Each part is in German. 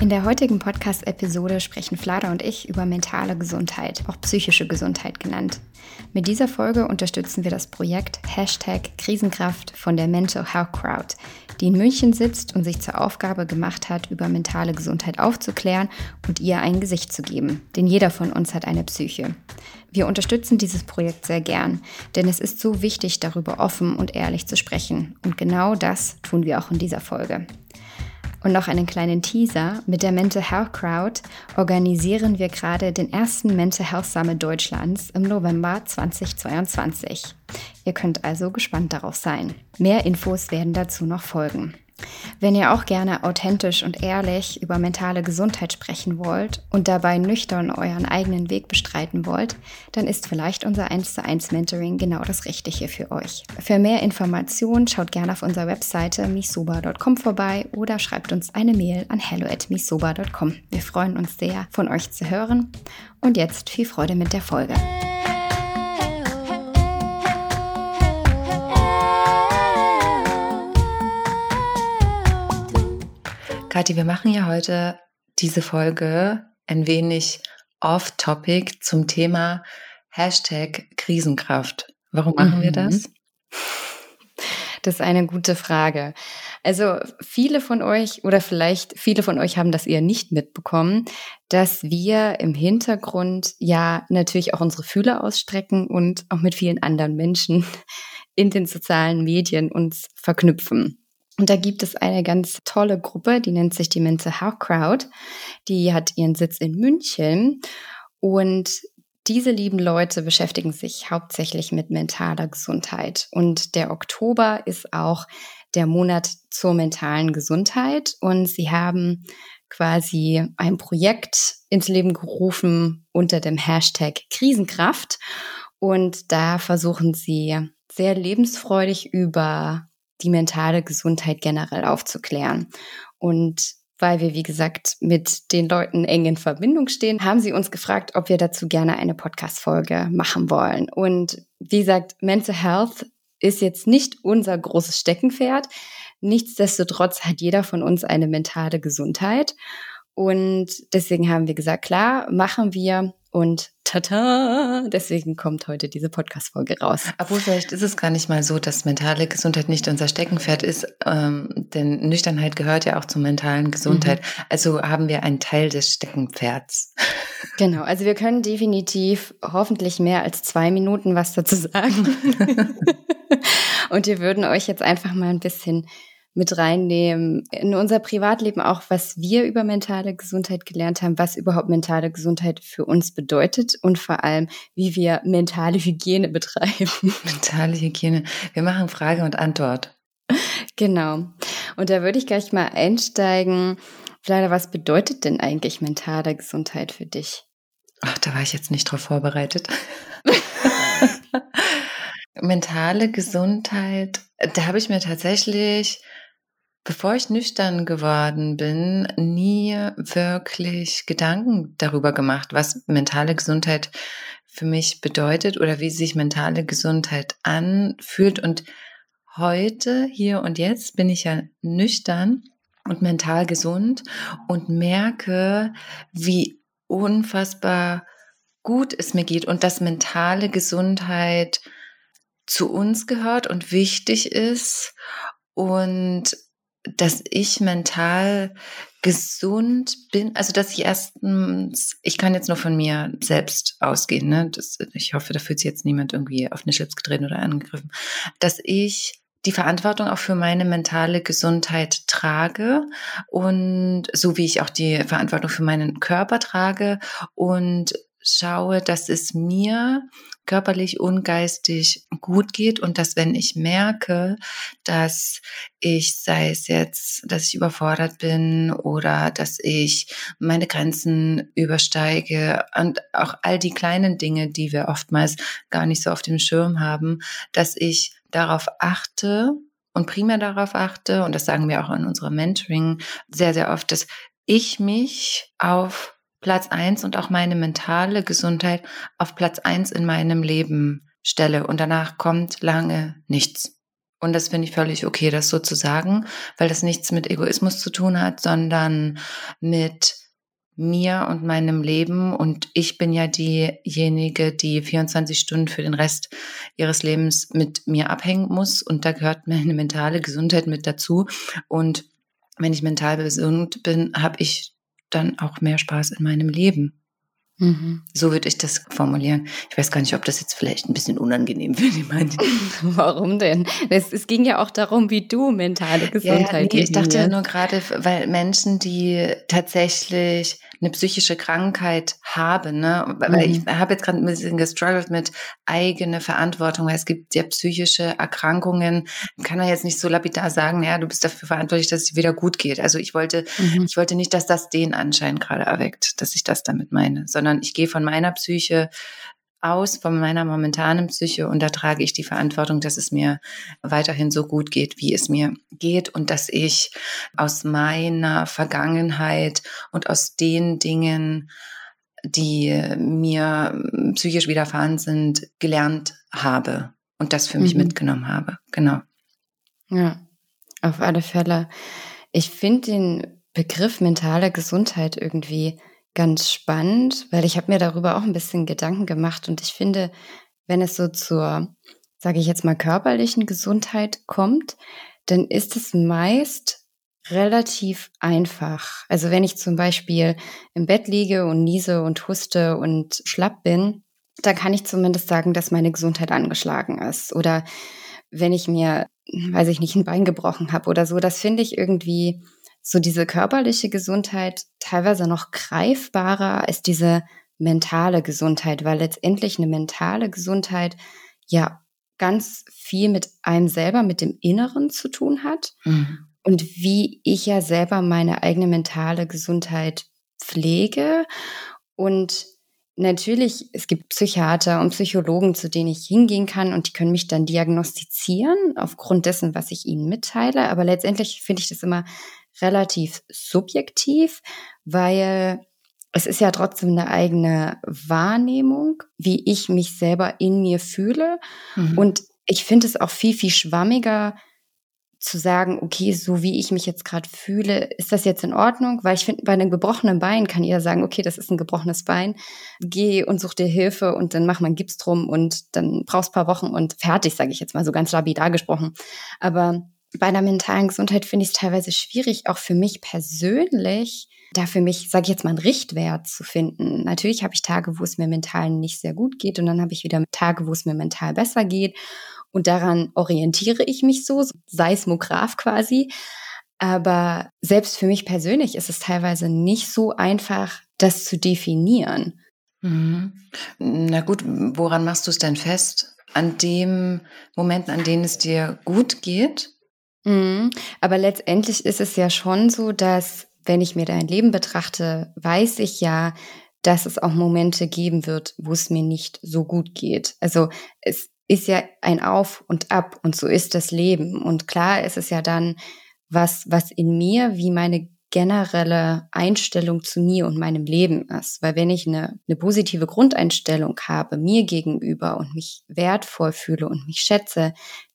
In der heutigen Podcast-Episode sprechen Flada und ich über mentale Gesundheit, auch psychische Gesundheit genannt. Mit dieser Folge unterstützen wir das Projekt Hashtag Krisenkraft von der Mental Health Crowd, die in München sitzt und sich zur Aufgabe gemacht hat, über mentale Gesundheit aufzuklären und ihr ein Gesicht zu geben. Denn jeder von uns hat eine Psyche. Wir unterstützen dieses Projekt sehr gern, denn es ist so wichtig, darüber offen und ehrlich zu sprechen. Und genau das tun wir auch in dieser Folge. Und noch einen kleinen Teaser. Mit der Mental Health Crowd organisieren wir gerade den ersten Mental Health Summit Deutschlands im November 2022. Ihr könnt also gespannt darauf sein. Mehr Infos werden dazu noch folgen. Wenn ihr auch gerne authentisch und ehrlich über mentale Gesundheit sprechen wollt und dabei nüchtern euren eigenen Weg bestreiten wollt, dann ist vielleicht unser 1 zu 1 Mentoring genau das Richtige für euch. Für mehr Informationen schaut gerne auf unserer Webseite misoba.com vorbei oder schreibt uns eine Mail an hello@misoba.com. Wir freuen uns sehr, von euch zu hören. Und jetzt viel Freude mit der Folge. Kathi, wir machen ja heute diese Folge ein wenig off-topic zum Thema Hashtag Krisenkraft. Warum machen wir Mhm. das? Das ist eine gute Frage. Also viele von euch oder vielleicht viele von euch haben das eher nicht mitbekommen, dass wir im Hintergrund ja natürlich auch unsere Fühler ausstrecken und auch mit vielen anderen Menschen in den sozialen Medien uns verknüpfen. Und da gibt es eine ganz tolle Gruppe, die nennt sich die Mental Health Crowd. Die hat ihren Sitz in München und diese lieben Leute beschäftigen sich hauptsächlich mit mentaler Gesundheit. Und der Oktober ist auch der Monat zur mentalen Gesundheit. Und sie haben quasi ein Projekt ins Leben gerufen unter dem Hashtag Krisenkraft. Und da versuchen sie sehr lebensfreudig über die mentale Gesundheit generell aufzuklären. Und weil wir, wie gesagt, mit den Leuten eng in Verbindung stehen, haben sie uns gefragt, ob wir dazu gerne eine Podcast-Folge machen wollen. Und wie gesagt, Mental Health ist jetzt nicht unser großes Steckenpferd. Nichtsdestotrotz hat jeder von uns eine mentale Gesundheit. Und deswegen haben wir gesagt, klar, machen wir. Und tata, deswegen kommt heute diese Podcast-Folge raus. Obwohl vielleicht ist es gar nicht mal so, dass mentale Gesundheit nicht unser Steckenpferd ist, ähm, denn Nüchternheit gehört ja auch zur mentalen Gesundheit. Also haben wir einen Teil des Steckenpferds. Genau, also wir können definitiv hoffentlich mehr als zwei Minuten was dazu sagen. Und wir würden euch jetzt einfach mal ein bisschen mit reinnehmen in unser Privatleben auch, was wir über mentale Gesundheit gelernt haben, was überhaupt mentale Gesundheit für uns bedeutet und vor allem, wie wir mentale Hygiene betreiben. Mentale Hygiene. Wir machen Frage und Antwort. Genau. Und da würde ich gleich mal einsteigen. Leider, was bedeutet denn eigentlich mentale Gesundheit für dich? Ach, da war ich jetzt nicht drauf vorbereitet. Mentale Gesundheit, da habe ich mir tatsächlich, bevor ich nüchtern geworden bin, nie wirklich Gedanken darüber gemacht, was mentale Gesundheit für mich bedeutet oder wie sich mentale Gesundheit anfühlt. Und heute, hier und jetzt bin ich ja nüchtern und mental gesund und merke, wie unfassbar gut es mir geht und dass mentale Gesundheit zu uns gehört und wichtig ist und dass ich mental gesund bin, also dass ich erstens, ich kann jetzt nur von mir selbst ausgehen, ne? Das, ich hoffe, da fühlt sich jetzt niemand irgendwie auf den Schlips getreten oder angegriffen, dass ich die Verantwortung auch für meine mentale Gesundheit trage und so wie ich auch die Verantwortung für meinen Körper trage und schaue, dass es mir körperlich und geistig gut geht und dass wenn ich merke, dass ich, sei es jetzt, dass ich überfordert bin oder dass ich meine Grenzen übersteige und auch all die kleinen Dinge, die wir oftmals gar nicht so auf dem Schirm haben, dass ich darauf achte und primär darauf achte, und das sagen wir auch in unserem Mentoring sehr, sehr oft, dass ich mich auf Platz eins und auch meine mentale Gesundheit auf Platz eins in meinem Leben stelle und danach kommt lange nichts. Und das finde ich völlig okay, das so zu sagen, weil das nichts mit Egoismus zu tun hat, sondern mit mir und meinem Leben. Und ich bin ja diejenige, die 24 Stunden für den Rest ihres Lebens mit mir abhängen muss. Und da gehört meine mentale Gesundheit mit dazu. Und wenn ich mental gesund bin, habe ich dann auch mehr Spaß in meinem Leben. Mhm. So würde ich das formulieren. Ich weiß gar nicht, ob das jetzt vielleicht ein bisschen unangenehm für jemanden. Warum denn? Es, es, ging ja auch darum, wie du mentale Gesundheit ja, nee, Ich dachte nur gerade, weil Menschen, die tatsächlich eine psychische Krankheit habe, ne? Weil mhm. ich habe jetzt gerade ein bisschen gestruggelt mit eigene Verantwortung, weil es gibt ja psychische Erkrankungen, kann man jetzt nicht so lapidar sagen, ja, du bist dafür verantwortlich, dass es wieder gut geht. Also ich wollte, mhm. ich wollte nicht, dass das den Anschein gerade erweckt, dass ich das damit meine, sondern ich gehe von meiner Psyche aus von meiner momentanen Psyche und da trage ich die Verantwortung, dass es mir weiterhin so gut geht, wie es mir geht und dass ich aus meiner Vergangenheit und aus den Dingen, die mir psychisch widerfahren sind, gelernt habe und das für mich mhm. mitgenommen habe. Genau. Ja, auf alle Fälle. Ich finde den Begriff mentale Gesundheit irgendwie ganz spannend, weil ich habe mir darüber auch ein bisschen Gedanken gemacht und ich finde, wenn es so zur, sage ich jetzt mal, körperlichen Gesundheit kommt, dann ist es meist relativ einfach. Also wenn ich zum Beispiel im Bett liege und niese und huste und schlapp bin, dann kann ich zumindest sagen, dass meine Gesundheit angeschlagen ist. Oder wenn ich mir, weiß ich nicht, ein Bein gebrochen habe oder so, das finde ich irgendwie so diese körperliche Gesundheit teilweise noch greifbarer als diese mentale Gesundheit, weil letztendlich eine mentale Gesundheit ja ganz viel mit einem selber, mit dem Inneren zu tun hat mhm. und wie ich ja selber meine eigene mentale Gesundheit pflege und Natürlich, es gibt Psychiater und Psychologen, zu denen ich hingehen kann und die können mich dann diagnostizieren aufgrund dessen, was ich ihnen mitteile. Aber letztendlich finde ich das immer relativ subjektiv, weil es ist ja trotzdem eine eigene Wahrnehmung, wie ich mich selber in mir fühle. Mhm. Und ich finde es auch viel, viel schwammiger zu sagen, okay, so wie ich mich jetzt gerade fühle, ist das jetzt in Ordnung? Weil ich finde, bei einem gebrochenen Bein kann jeder sagen, okay, das ist ein gebrochenes Bein, geh und such dir Hilfe und dann mach mal einen Gips drum und dann brauchst paar Wochen und fertig, sage ich jetzt mal so ganz lapidar gesprochen. Aber bei der mentalen Gesundheit finde ich es teilweise schwierig, auch für mich persönlich, da für mich, sage ich jetzt mal, einen Richtwert zu finden. Natürlich habe ich Tage, wo es mir mental nicht sehr gut geht und dann habe ich wieder Tage, wo es mir mental besser geht und daran orientiere ich mich so, Seismograph quasi. Aber selbst für mich persönlich ist es teilweise nicht so einfach, das zu definieren. Mhm. Na gut, woran machst du es denn fest? An dem Momenten, an denen es dir gut geht? Mhm. Aber letztendlich ist es ja schon so, dass wenn ich mir dein Leben betrachte, weiß ich ja, dass es auch Momente geben wird, wo es mir nicht so gut geht. Also es ist ja ein Auf und Ab und so ist das Leben. Und klar ist es ja dann was, was in mir wie meine generelle Einstellung zu mir und meinem Leben ist. Weil wenn ich eine, eine positive Grundeinstellung habe, mir gegenüber und mich wertvoll fühle und mich schätze,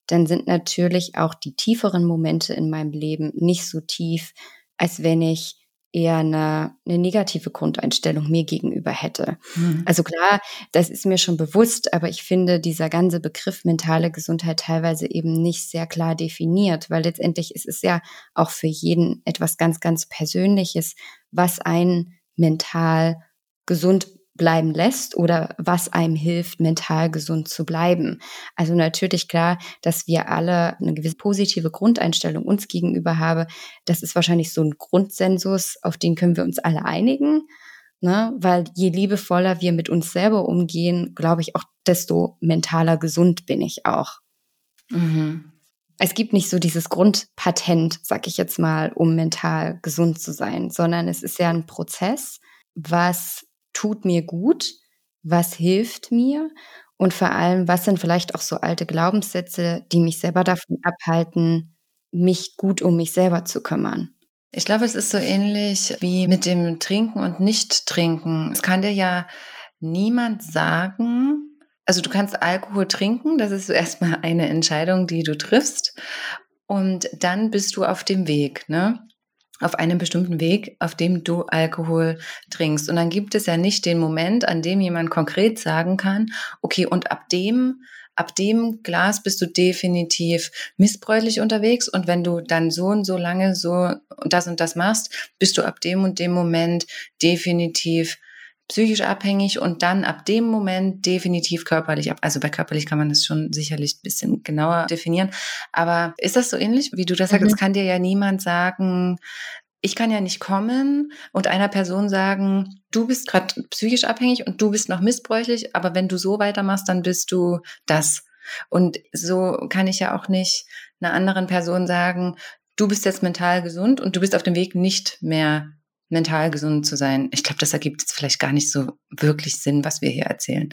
dann sind natürlich auch die tieferen Momente in meinem Leben nicht so tief, als wenn ich eher eine, eine negative Grundeinstellung mir gegenüber hätte. Mhm. Also klar, das ist mir schon bewusst, aber ich finde dieser ganze Begriff mentale Gesundheit teilweise eben nicht sehr klar definiert, weil letztendlich ist es ja auch für jeden etwas ganz, ganz Persönliches, was einen mental gesund bleiben lässt oder was einem hilft, mental gesund zu bleiben. Also natürlich klar, dass wir alle eine gewisse positive Grundeinstellung uns gegenüber haben. Das ist wahrscheinlich so ein Grundsensus, auf den können wir uns alle einigen. Ne? Weil je liebevoller wir mit uns selber umgehen, glaube ich auch, desto mentaler gesund bin ich auch. Mhm. Es gibt nicht so dieses Grundpatent, sag ich jetzt mal, um mental gesund zu sein, sondern es ist ja ein Prozess, was tut mir gut, was hilft mir und vor allem, was sind vielleicht auch so alte Glaubenssätze, die mich selber davon abhalten, mich gut um mich selber zu kümmern. Ich glaube, es ist so ähnlich wie mit dem Trinken und Nicht-Trinken. Es kann dir ja niemand sagen, also du kannst Alkohol trinken, das ist erstmal eine Entscheidung, die du triffst. Und dann bist du auf dem Weg, ne? Auf einem bestimmten Weg, auf dem du Alkohol trinkst. Und dann gibt es ja nicht den Moment, an dem jemand konkret sagen kann, okay, und ab dem ab dem Glas bist du definitiv missbräuchlich unterwegs und wenn du dann so und so lange so das und das machst, bist du ab dem und dem Moment definitiv psychisch abhängig und dann ab dem Moment definitiv körperlich ab. Also bei körperlich kann man das schon sicherlich ein bisschen genauer definieren. Aber ist das so ähnlich, wie du das sagst? Mhm. Es kann dir ja niemand sagen, ich kann ja nicht kommen und einer Person sagen, du bist gerade psychisch abhängig und du bist noch missbräuchlich, aber wenn du so weitermachst, dann bist du das. Und so kann ich ja auch nicht einer anderen Person sagen, du bist jetzt mental gesund und du bist auf dem Weg nicht mehr mental gesund zu sein. Ich glaube, das ergibt jetzt vielleicht gar nicht so wirklich Sinn, was wir hier erzählen.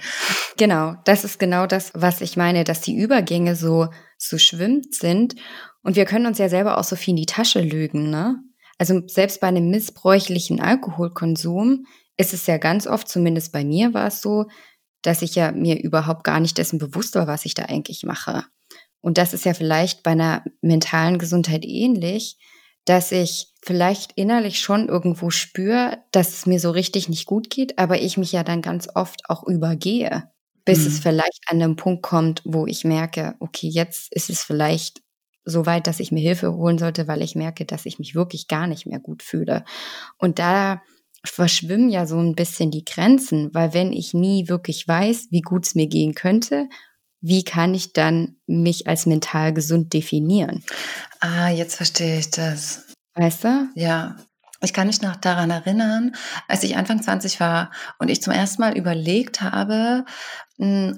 Genau, das ist genau das, was ich meine, dass die Übergänge so so schwimmt sind und wir können uns ja selber auch so viel in die Tasche lügen, ne? Also selbst bei einem missbräuchlichen Alkoholkonsum ist es ja ganz oft, zumindest bei mir war es so, dass ich ja mir überhaupt gar nicht dessen bewusst war, was ich da eigentlich mache. Und das ist ja vielleicht bei einer mentalen Gesundheit ähnlich, dass ich vielleicht innerlich schon irgendwo spüre, dass es mir so richtig nicht gut geht, aber ich mich ja dann ganz oft auch übergehe, bis mhm. es vielleicht an den Punkt kommt, wo ich merke, okay, jetzt ist es vielleicht so weit, dass ich mir Hilfe holen sollte, weil ich merke, dass ich mich wirklich gar nicht mehr gut fühle. Und da verschwimmen ja so ein bisschen die Grenzen, weil wenn ich nie wirklich weiß, wie gut es mir gehen könnte, wie kann ich dann mich als mental gesund definieren? Ah, jetzt verstehe ich das. Weißt du? Ja. Ich kann mich noch daran erinnern, als ich Anfang 20 war und ich zum ersten Mal überlegt habe,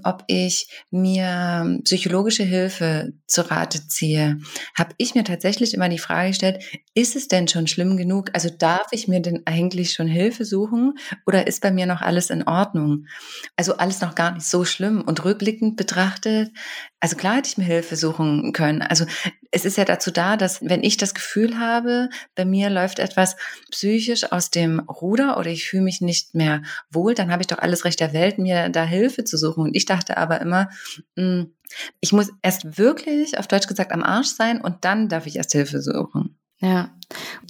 ob ich mir psychologische Hilfe zu Rate ziehe, habe ich mir tatsächlich immer die Frage gestellt, ist es denn schon schlimm genug? Also darf ich mir denn eigentlich schon Hilfe suchen oder ist bei mir noch alles in Ordnung? Also alles noch gar nicht so schlimm und rückblickend betrachtet, also klar hätte ich mir Hilfe suchen können. Also es ist ja dazu da, dass wenn ich das Gefühl habe, bei mir läuft etwas psychisch aus dem Ruder oder ich fühle mich nicht mehr wohl, dann habe ich doch alles Recht der Welt, mir da Hilfe zu suchen suchen. Und ich dachte aber immer, hm, ich muss erst wirklich, auf Deutsch gesagt, am Arsch sein und dann darf ich erst Hilfe suchen. Ja,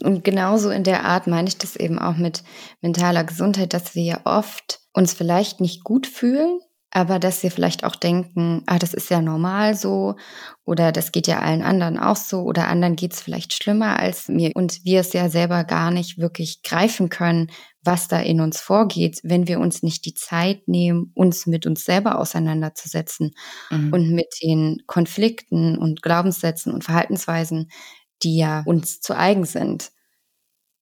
und genauso in der Art meine ich das eben auch mit mentaler Gesundheit, dass wir ja oft uns vielleicht nicht gut fühlen, aber dass wir vielleicht auch denken, ah, das ist ja normal so oder das geht ja allen anderen auch so oder anderen geht es vielleicht schlimmer als mir und wir es ja selber gar nicht wirklich greifen können, was da in uns vorgeht, wenn wir uns nicht die Zeit nehmen, uns mit uns selber auseinanderzusetzen mhm. und mit den Konflikten und Glaubenssätzen und Verhaltensweisen, die ja uns zu eigen sind.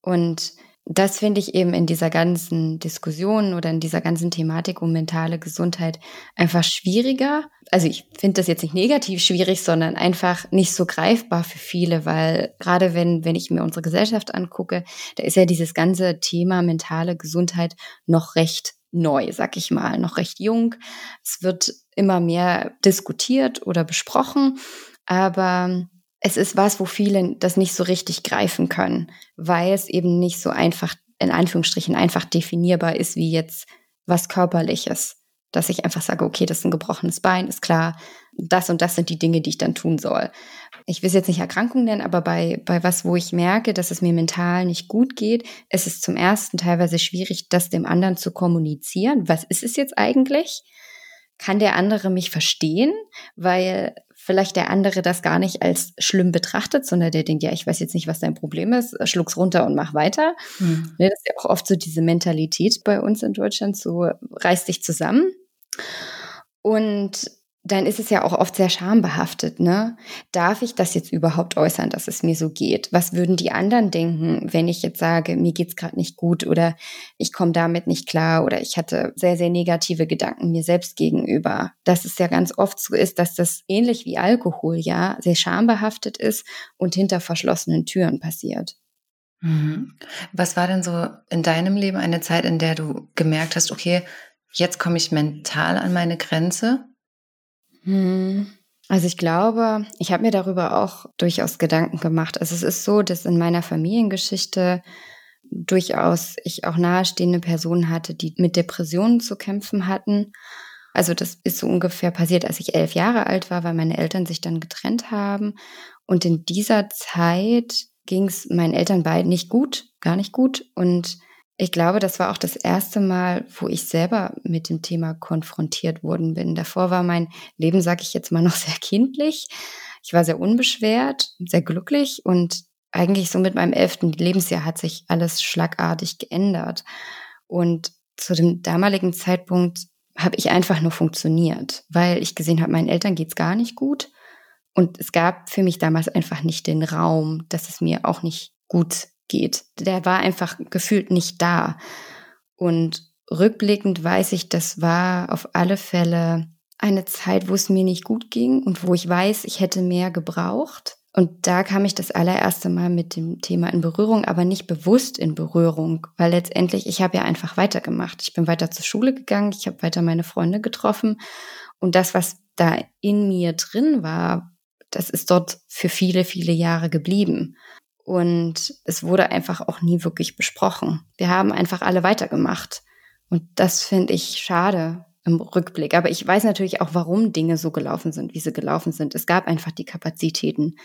Und das finde ich eben in dieser ganzen Diskussion oder in dieser ganzen Thematik um mentale Gesundheit einfach schwieriger. Also ich finde das jetzt nicht negativ schwierig, sondern einfach nicht so greifbar für viele, weil gerade wenn, wenn ich mir unsere Gesellschaft angucke, da ist ja dieses ganze Thema mentale Gesundheit noch recht neu, sag ich mal, noch recht jung. Es wird immer mehr diskutiert oder besprochen, aber es ist was, wo viele das nicht so richtig greifen können, weil es eben nicht so einfach, in Anführungsstrichen, einfach definierbar ist wie jetzt was Körperliches. Dass ich einfach sage, okay, das ist ein gebrochenes Bein, ist klar, das und das sind die Dinge, die ich dann tun soll. Ich will es jetzt nicht Erkrankung nennen, aber bei, bei was, wo ich merke, dass es mir mental nicht gut geht, ist es zum ersten teilweise schwierig, das dem anderen zu kommunizieren. Was ist es jetzt eigentlich? Kann der andere mich verstehen? Weil vielleicht der andere das gar nicht als schlimm betrachtet, sondern der denkt, ja, ich weiß jetzt nicht, was dein Problem ist, schluck's runter und mach weiter. Mhm. Das ist ja auch oft so diese Mentalität bei uns in Deutschland, so reiß dich zusammen. Und dann ist es ja auch oft sehr schambehaftet, ne? Darf ich das jetzt überhaupt äußern, dass es mir so geht? Was würden die anderen denken, wenn ich jetzt sage, mir geht's gerade nicht gut oder ich komme damit nicht klar oder ich hatte sehr, sehr negative Gedanken mir selbst gegenüber? Dass es ja ganz oft so ist, dass das ähnlich wie Alkohol ja sehr schambehaftet ist und hinter verschlossenen Türen passiert. Mhm. Was war denn so in deinem Leben eine Zeit, in der du gemerkt hast, okay, jetzt komme ich mental an meine Grenze? Hm. Also ich glaube, ich habe mir darüber auch durchaus Gedanken gemacht. Also es ist so, dass in meiner Familiengeschichte durchaus ich auch nahestehende Personen hatte, die mit Depressionen zu kämpfen hatten. Also das ist so ungefähr passiert, als ich elf Jahre alt war, weil meine Eltern sich dann getrennt haben. Und in dieser Zeit ging es meinen Eltern beiden nicht gut, gar nicht gut. Und ich glaube, das war auch das erste Mal, wo ich selber mit dem Thema konfrontiert worden bin. Davor war mein Leben, sage ich jetzt mal, noch sehr kindlich. Ich war sehr unbeschwert, sehr glücklich und eigentlich so mit meinem elften Lebensjahr hat sich alles schlagartig geändert. Und zu dem damaligen Zeitpunkt habe ich einfach nur funktioniert, weil ich gesehen habe, meinen Eltern geht's gar nicht gut. Und es gab für mich damals einfach nicht den Raum, dass es mir auch nicht gut geht. Der war einfach gefühlt nicht da. Und rückblickend weiß ich, das war auf alle Fälle eine Zeit, wo es mir nicht gut ging und wo ich weiß, ich hätte mehr gebraucht. Und da kam ich das allererste Mal mit dem Thema in Berührung, aber nicht bewusst in Berührung, weil letztendlich ich habe ja einfach weitergemacht. Ich bin weiter zur Schule gegangen, ich habe weiter meine Freunde getroffen und das, was da in mir drin war, das ist dort für viele, viele Jahre geblieben. Und es wurde einfach auch nie wirklich besprochen. Wir haben einfach alle weitergemacht. Und das finde ich schade im Rückblick. Aber ich weiß natürlich auch, warum Dinge so gelaufen sind, wie sie gelaufen sind. Es gab einfach die Kapazitäten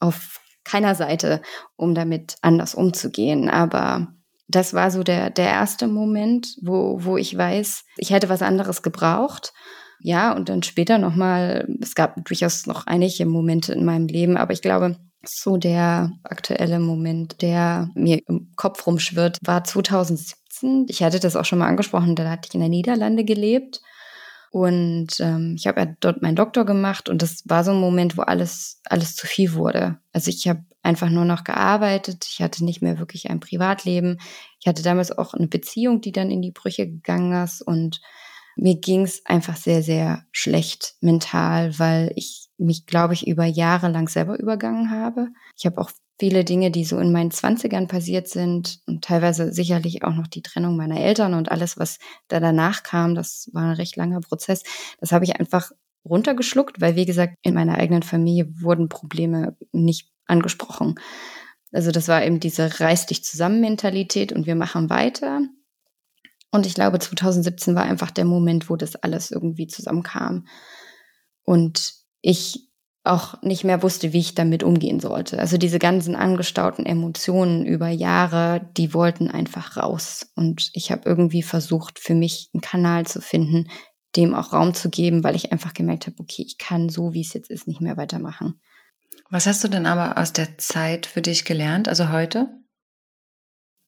auf keiner Seite, um damit anders umzugehen. Aber das war so der, der erste Moment, wo, wo ich weiß, ich hätte was anderes gebraucht. Ja, und dann später nochmal, es gab durchaus noch einige Momente in meinem Leben, aber ich glaube, so der aktuelle Moment, der mir im Kopf rumschwirrt, war 2017. Ich hatte das auch schon mal angesprochen, da hatte ich in der Niederlande gelebt. Und ähm, ich habe ja dort meinen Doktor gemacht und das war so ein Moment, wo alles, alles zu viel wurde. Also ich habe einfach nur noch gearbeitet, ich hatte nicht mehr wirklich ein Privatleben. Ich hatte damals auch eine Beziehung, die dann in die Brüche gegangen ist und mir ging es einfach sehr, sehr schlecht mental, weil ich mich, glaube ich, über Jahre lang selber übergangen habe. Ich habe auch viele Dinge, die so in meinen Zwanzigern passiert sind und teilweise sicherlich auch noch die Trennung meiner Eltern und alles, was da danach kam, das war ein recht langer Prozess. Das habe ich einfach runtergeschluckt, weil, wie gesagt, in meiner eigenen Familie wurden Probleme nicht angesprochen. Also das war eben diese reiß dich zusammen Mentalität und wir machen weiter. Und ich glaube, 2017 war einfach der Moment, wo das alles irgendwie zusammenkam. Und ich auch nicht mehr wusste, wie ich damit umgehen sollte. Also diese ganzen angestauten Emotionen über Jahre, die wollten einfach raus. Und ich habe irgendwie versucht, für mich einen Kanal zu finden, dem auch Raum zu geben, weil ich einfach gemerkt habe, okay, ich kann so, wie es jetzt ist, nicht mehr weitermachen. Was hast du denn aber aus der Zeit für dich gelernt, also heute?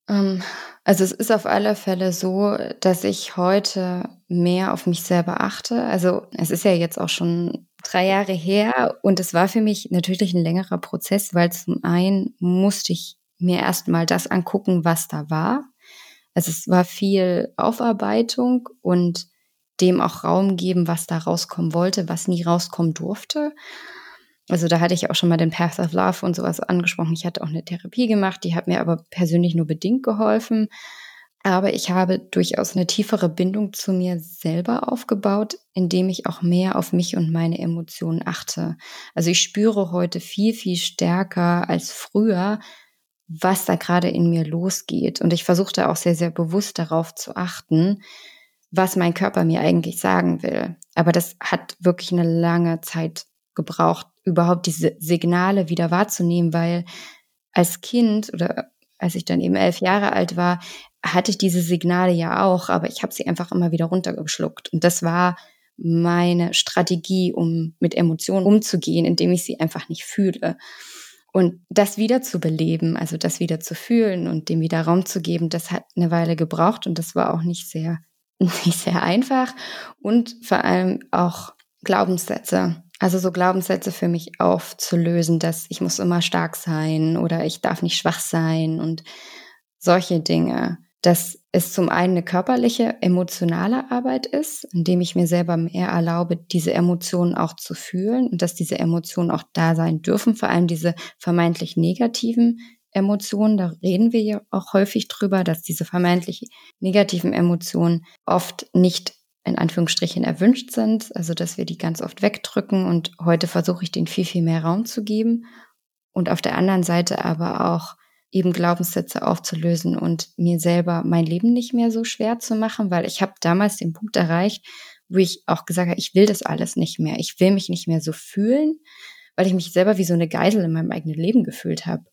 Ähm, also es ist auf alle Fälle so, dass ich heute mehr auf mich selber achte. Also es ist ja jetzt auch schon drei Jahre her und es war für mich natürlich ein längerer Prozess, weil zum einen musste ich mir erstmal das angucken, was da war. Also es war viel Aufarbeitung und dem auch Raum geben, was da rauskommen wollte, was nie rauskommen durfte. Also da hatte ich auch schon mal den Path of Love und sowas angesprochen. Ich hatte auch eine Therapie gemacht, die hat mir aber persönlich nur bedingt geholfen. Aber ich habe durchaus eine tiefere Bindung zu mir selber aufgebaut, indem ich auch mehr auf mich und meine Emotionen achte. Also ich spüre heute viel, viel stärker als früher, was da gerade in mir losgeht. Und ich versuchte auch sehr, sehr bewusst darauf zu achten, was mein Körper mir eigentlich sagen will. Aber das hat wirklich eine lange Zeit gebraucht, überhaupt diese Signale wieder wahrzunehmen, weil als Kind oder als ich dann eben elf Jahre alt war, hatte ich diese Signale ja auch, aber ich habe sie einfach immer wieder runtergeschluckt. Und das war meine Strategie, um mit Emotionen umzugehen, indem ich sie einfach nicht fühle. Und das wieder zu beleben, also das wieder zu fühlen und dem wieder Raum zu geben, das hat eine Weile gebraucht und das war auch nicht sehr, nicht sehr einfach und vor allem auch Glaubenssätze. Also so Glaubenssätze für mich aufzulösen, dass ich muss immer stark sein oder ich darf nicht schwach sein und solche Dinge. Dass es zum einen eine körperliche, emotionale Arbeit ist, indem ich mir selber mehr erlaube, diese Emotionen auch zu fühlen und dass diese Emotionen auch da sein dürfen, vor allem diese vermeintlich negativen Emotionen, da reden wir ja auch häufig drüber, dass diese vermeintlich negativen Emotionen oft nicht in Anführungsstrichen erwünscht sind, also dass wir die ganz oft wegdrücken und heute versuche ich den viel, viel mehr Raum zu geben und auf der anderen Seite aber auch eben Glaubenssätze aufzulösen und mir selber mein Leben nicht mehr so schwer zu machen, weil ich habe damals den Punkt erreicht, wo ich auch gesagt habe, ich will das alles nicht mehr, ich will mich nicht mehr so fühlen, weil ich mich selber wie so eine Geisel in meinem eigenen Leben gefühlt habe.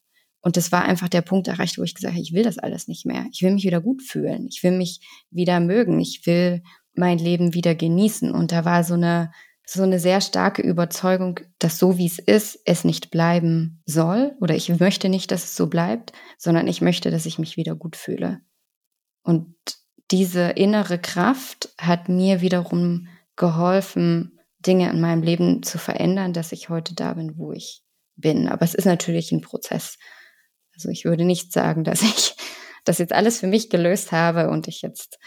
Und das war einfach der Punkt erreicht, wo ich gesagt habe, ich will das alles nicht mehr. Ich will mich wieder gut fühlen. Ich will mich wieder mögen. Ich will mein Leben wieder genießen. Und da war so eine, so eine sehr starke Überzeugung, dass so wie es ist, es nicht bleiben soll. Oder ich möchte nicht, dass es so bleibt, sondern ich möchte, dass ich mich wieder gut fühle. Und diese innere Kraft hat mir wiederum geholfen, Dinge in meinem Leben zu verändern, dass ich heute da bin, wo ich bin. Aber es ist natürlich ein Prozess. Also ich würde nicht sagen, dass ich das jetzt alles für mich gelöst habe und ich jetzt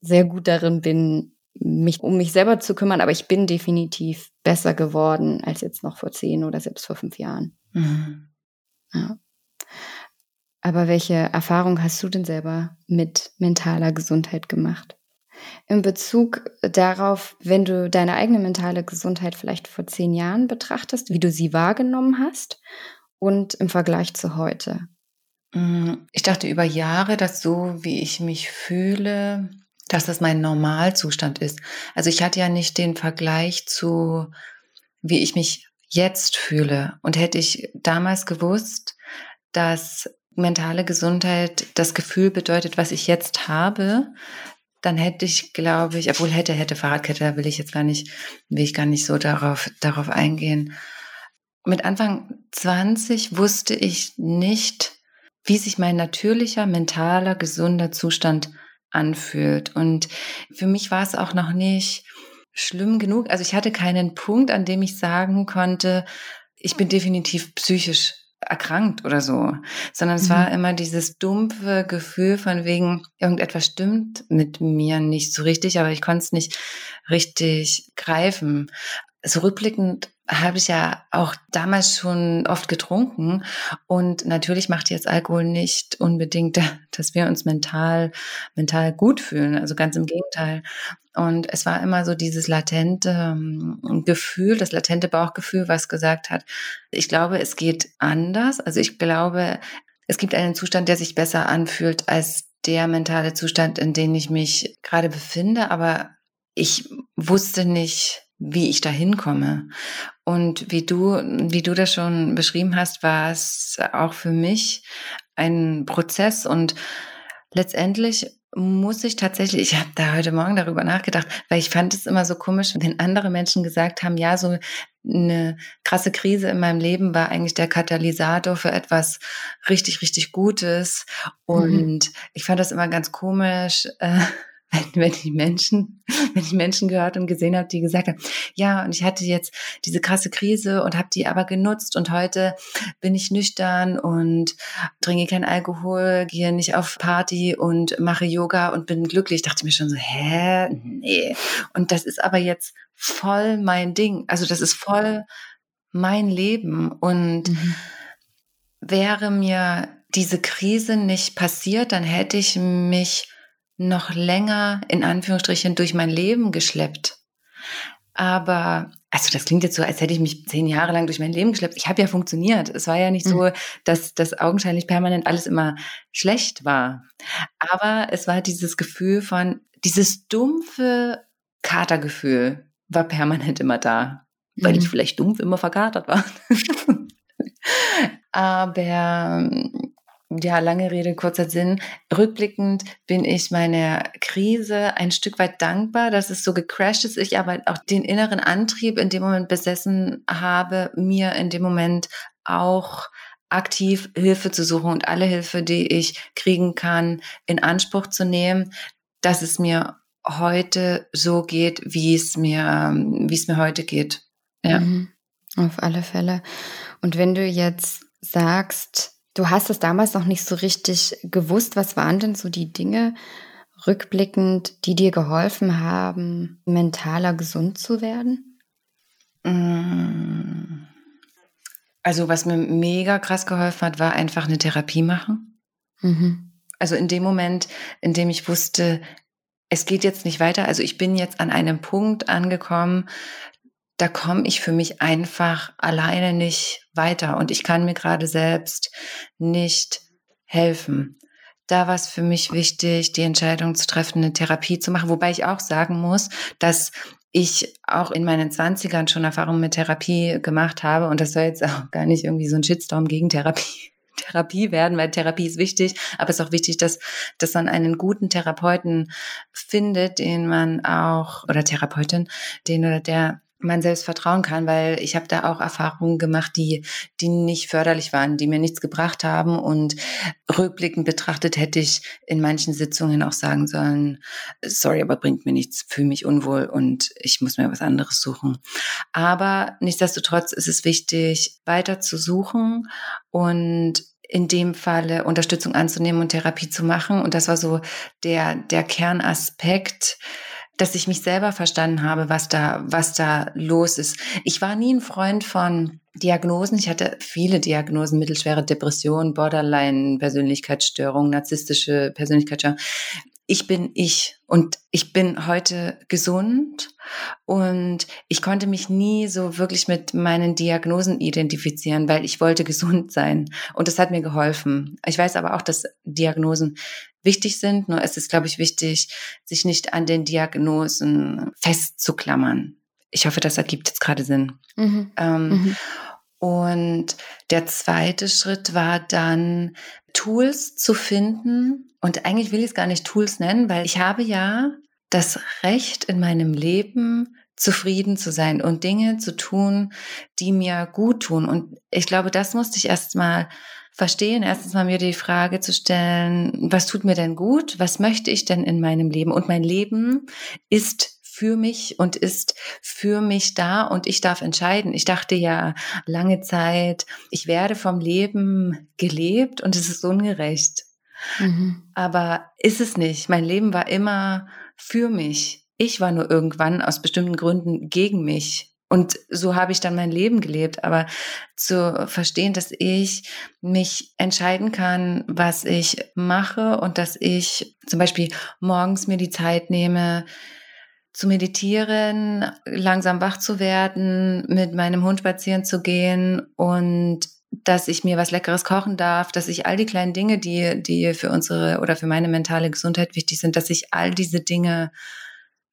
sehr gut darin bin, mich um mich selber zu kümmern, aber ich bin definitiv besser geworden als jetzt noch vor zehn oder selbst vor fünf Jahren. Mhm. Ja. Aber welche Erfahrung hast du denn selber mit mentaler Gesundheit gemacht? In Bezug darauf, wenn du deine eigene mentale Gesundheit vielleicht vor zehn Jahren betrachtest, wie du sie wahrgenommen hast und im Vergleich zu heute? Mm, ich dachte über Jahre, dass so wie ich mich fühle, dass das mein Normalzustand ist. Also ich hatte ja nicht den Vergleich zu, wie ich mich jetzt fühle. Und hätte ich damals gewusst, dass mentale Gesundheit das Gefühl bedeutet, was ich jetzt habe, dann hätte ich, glaube ich, obwohl hätte, hätte Fahrradkette, da will ich jetzt gar nicht, will ich gar nicht so darauf, darauf eingehen. Mit Anfang 20 wusste ich nicht, wie sich mein natürlicher, mentaler, gesunder Zustand anfühlt. Und für mich war es auch noch nicht schlimm genug. Also ich hatte keinen Punkt, an dem ich sagen konnte, ich bin definitiv psychisch erkrankt oder so, sondern es mhm. war immer dieses dumpfe Gefühl von wegen, irgendetwas stimmt mit mir nicht so richtig, aber ich konnte es nicht richtig greifen. So rückblickend habe ich ja auch damals schon oft getrunken und natürlich macht jetzt Alkohol nicht unbedingt, dass wir uns mental mental gut fühlen, also ganz im Gegenteil. Und es war immer so dieses latente ähm, Gefühl, das latente Bauchgefühl, was gesagt hat, ich glaube, es geht anders. Also ich glaube, es gibt einen Zustand, der sich besser anfühlt als der mentale Zustand, in dem ich mich gerade befinde, aber ich wusste nicht, wie ich da hinkomme. Und wie du, wie du das schon beschrieben hast, war es auch für mich ein Prozess und letztendlich muss ich tatsächlich, ich habe da heute Morgen darüber nachgedacht, weil ich fand es immer so komisch, wenn andere Menschen gesagt haben, ja, so eine krasse Krise in meinem Leben war eigentlich der Katalysator für etwas richtig, richtig Gutes. Mhm. Und mhm. ich fand das immer ganz komisch. Äh, wenn, wenn die Menschen, wenn ich Menschen gehört und gesehen habe, die gesagt haben, ja, und ich hatte jetzt diese krasse Krise und habe die aber genutzt und heute bin ich nüchtern und trinke kein Alkohol, gehe nicht auf Party und mache Yoga und bin glücklich. Ich dachte mir schon so, hä, nee. Und das ist aber jetzt voll mein Ding. Also das ist voll mein Leben und mhm. wäre mir diese Krise nicht passiert, dann hätte ich mich noch länger in Anführungsstrichen durch mein Leben geschleppt. Aber, also das klingt jetzt so, als hätte ich mich zehn Jahre lang durch mein Leben geschleppt. Ich habe ja funktioniert. Es war ja nicht so, mhm. dass das augenscheinlich permanent alles immer schlecht war. Aber es war dieses Gefühl von, dieses dumpfe Katergefühl war permanent immer da. Weil mhm. ich vielleicht dumpf immer verkatert war. Aber ja, lange Rede, kurzer Sinn. Rückblickend bin ich meiner Krise ein Stück weit dankbar, dass es so gecrashed ist. Ich aber auch den inneren Antrieb in dem Moment besessen habe, mir in dem Moment auch aktiv Hilfe zu suchen und alle Hilfe, die ich kriegen kann, in Anspruch zu nehmen, dass es mir heute so geht, wie es mir, wie es mir heute geht. Ja. Mhm. Auf alle Fälle. Und wenn du jetzt sagst, du hast es damals noch nicht so richtig gewusst, was waren denn so die Dinge rückblickend, die dir geholfen haben, mentaler gesund zu werden? Mm. Also was mir mega krass geholfen hat, war einfach eine Therapie machen. Mhm. Also in dem Moment, in dem ich wusste, es geht jetzt nicht weiter. Also ich bin jetzt an einem Punkt angekommen, da komme ich für mich einfach alleine nicht weiter. Und ich kann mir gerade selbst nicht helfen. Da war es für mich wichtig, die Entscheidung zu treffen, eine Therapie zu machen, wobei ich auch sagen muss, dass ich auch in meinen Zwanzigern schon Erfahrungen mit Therapie gemacht habe. Und das soll jetzt auch gar nicht irgendwie so ein Shitstorm gegen Therapie Therapie werden, weil Therapie ist wichtig, aber es ist auch wichtig, dass, dass man einen guten Therapeuten findet, den man auch, oder Therapeutin, den oder der man selbst vertrauen kann, weil ich habe da auch Erfahrungen gemacht, die, die nicht förderlich waren, die mir nichts gebracht haben. Und rückblickend betrachtet hätte ich in manchen Sitzungen auch sagen sollen, sorry, aber bringt mir nichts, fühle mich unwohl und ich muss mir was anderes suchen. Aber nichtsdestotrotz ist es wichtig, weiter zu suchen und in dem Falle Unterstützung anzunehmen und Therapie zu machen. Und das war so der, der Kernaspekt, dass ich mich selber verstanden habe, was da, was da los ist. Ich war nie ein Freund von Diagnosen. Ich hatte viele Diagnosen, mittelschwere Depression, Borderline, Persönlichkeitsstörung, narzisstische Persönlichkeitsstörung ich bin ich und ich bin heute gesund und ich konnte mich nie so wirklich mit meinen Diagnosen identifizieren, weil ich wollte gesund sein und das hat mir geholfen. Ich weiß aber auch, dass Diagnosen wichtig sind, nur es ist, glaube ich, wichtig, sich nicht an den Diagnosen festzuklammern. Ich hoffe, das ergibt jetzt gerade Sinn. Mhm. Ähm, mhm. Und der zweite Schritt war dann, Tools zu finden. Und eigentlich will ich es gar nicht Tools nennen, weil ich habe ja das Recht in meinem Leben, zufrieden zu sein und Dinge zu tun, die mir gut tun. Und ich glaube, das musste ich erst mal verstehen. Erstens mal mir die Frage zu stellen, was tut mir denn gut? Was möchte ich denn in meinem Leben? Und mein Leben ist für mich und ist für mich da und ich darf entscheiden. Ich dachte ja lange Zeit, ich werde vom Leben gelebt und es ist ungerecht. Mhm. Aber ist es nicht. Mein Leben war immer für mich. Ich war nur irgendwann aus bestimmten Gründen gegen mich. Und so habe ich dann mein Leben gelebt. Aber zu verstehen, dass ich mich entscheiden kann, was ich mache und dass ich zum Beispiel morgens mir die Zeit nehme, zu meditieren, langsam wach zu werden, mit meinem Hund spazieren zu gehen und dass ich mir was Leckeres kochen darf, dass ich all die kleinen Dinge, die, die für unsere oder für meine mentale Gesundheit wichtig sind, dass ich all diese Dinge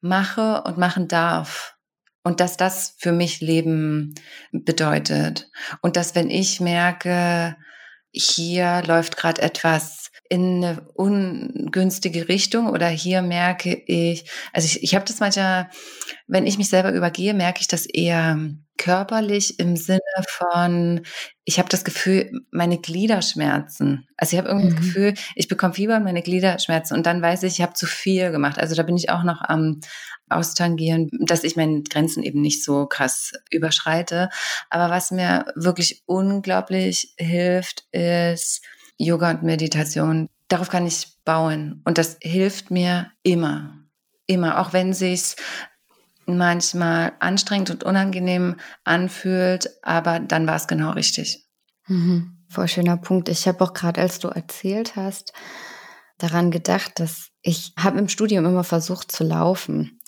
mache und machen darf. Und dass das für mich Leben bedeutet. Und dass wenn ich merke, hier läuft gerade etwas in eine ungünstige Richtung oder hier merke ich, also ich, ich habe das manchmal, wenn ich mich selber übergehe, merke ich das eher körperlich im Sinne von, ich habe das Gefühl, meine Glieder schmerzen. Also ich habe irgendwie mhm. das Gefühl, ich bekomme Fieber und meine Glieder schmerzen und dann weiß ich, ich habe zu viel gemacht. Also da bin ich auch noch am austangieren, dass ich meine Grenzen eben nicht so krass überschreite. Aber was mir wirklich unglaublich hilft, ist, Yoga und Meditation, darauf kann ich bauen. Und das hilft mir immer. Immer. Auch wenn sich's manchmal anstrengend und unangenehm anfühlt, aber dann war es genau richtig. Mhm. Voll schöner Punkt. Ich habe auch gerade, als du erzählt hast, daran gedacht, dass ich habe im Studium immer versucht zu laufen.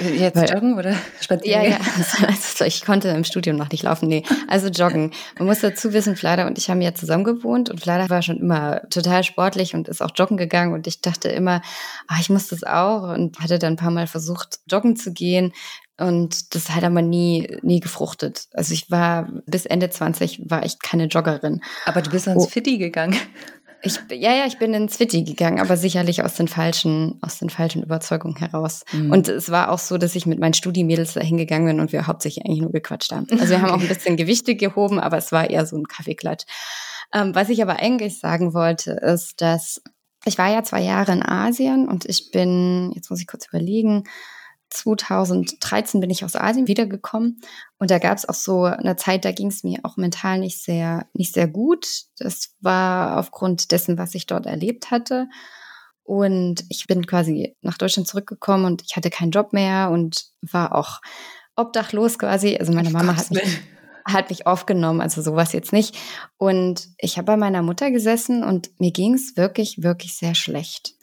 Jetzt Weil, joggen oder spazieren? Ja, ja. Also ich konnte im Studium noch nicht laufen. Nee, also joggen. Man muss dazu wissen, Fleider und ich haben ja zusammen gewohnt und Fleider war schon immer total sportlich und ist auch joggen gegangen und ich dachte immer, ah, ich muss das auch und hatte dann ein paar Mal versucht, joggen zu gehen. Und das hat aber nie, nie gefruchtet. Also ich war bis Ende 20 war ich keine Joggerin. Aber du bist ans oh. Fitti gegangen. Ich, ja, ja, ich bin ins Witty gegangen, aber sicherlich aus den falschen, aus den falschen Überzeugungen heraus. Mhm. Und es war auch so, dass ich mit meinen Studiemädels da hingegangen bin und wir hauptsächlich eigentlich nur gequatscht haben. Also wir haben auch ein bisschen Gewichte gehoben, aber es war eher so ein Kaffeeklatsch. Ähm, was ich aber eigentlich sagen wollte, ist, dass ich war ja zwei Jahre in Asien und ich bin, jetzt muss ich kurz überlegen, 2013 bin ich aus Asien wiedergekommen und da gab es auch so eine Zeit, da ging es mir auch mental nicht sehr, nicht sehr gut. Das war aufgrund dessen, was ich dort erlebt hatte. Und ich bin quasi nach Deutschland zurückgekommen und ich hatte keinen Job mehr und war auch obdachlos quasi. Also meine Mama hat mich, hat mich aufgenommen, also sowas jetzt nicht. Und ich habe bei meiner Mutter gesessen und mir ging es wirklich, wirklich sehr schlecht.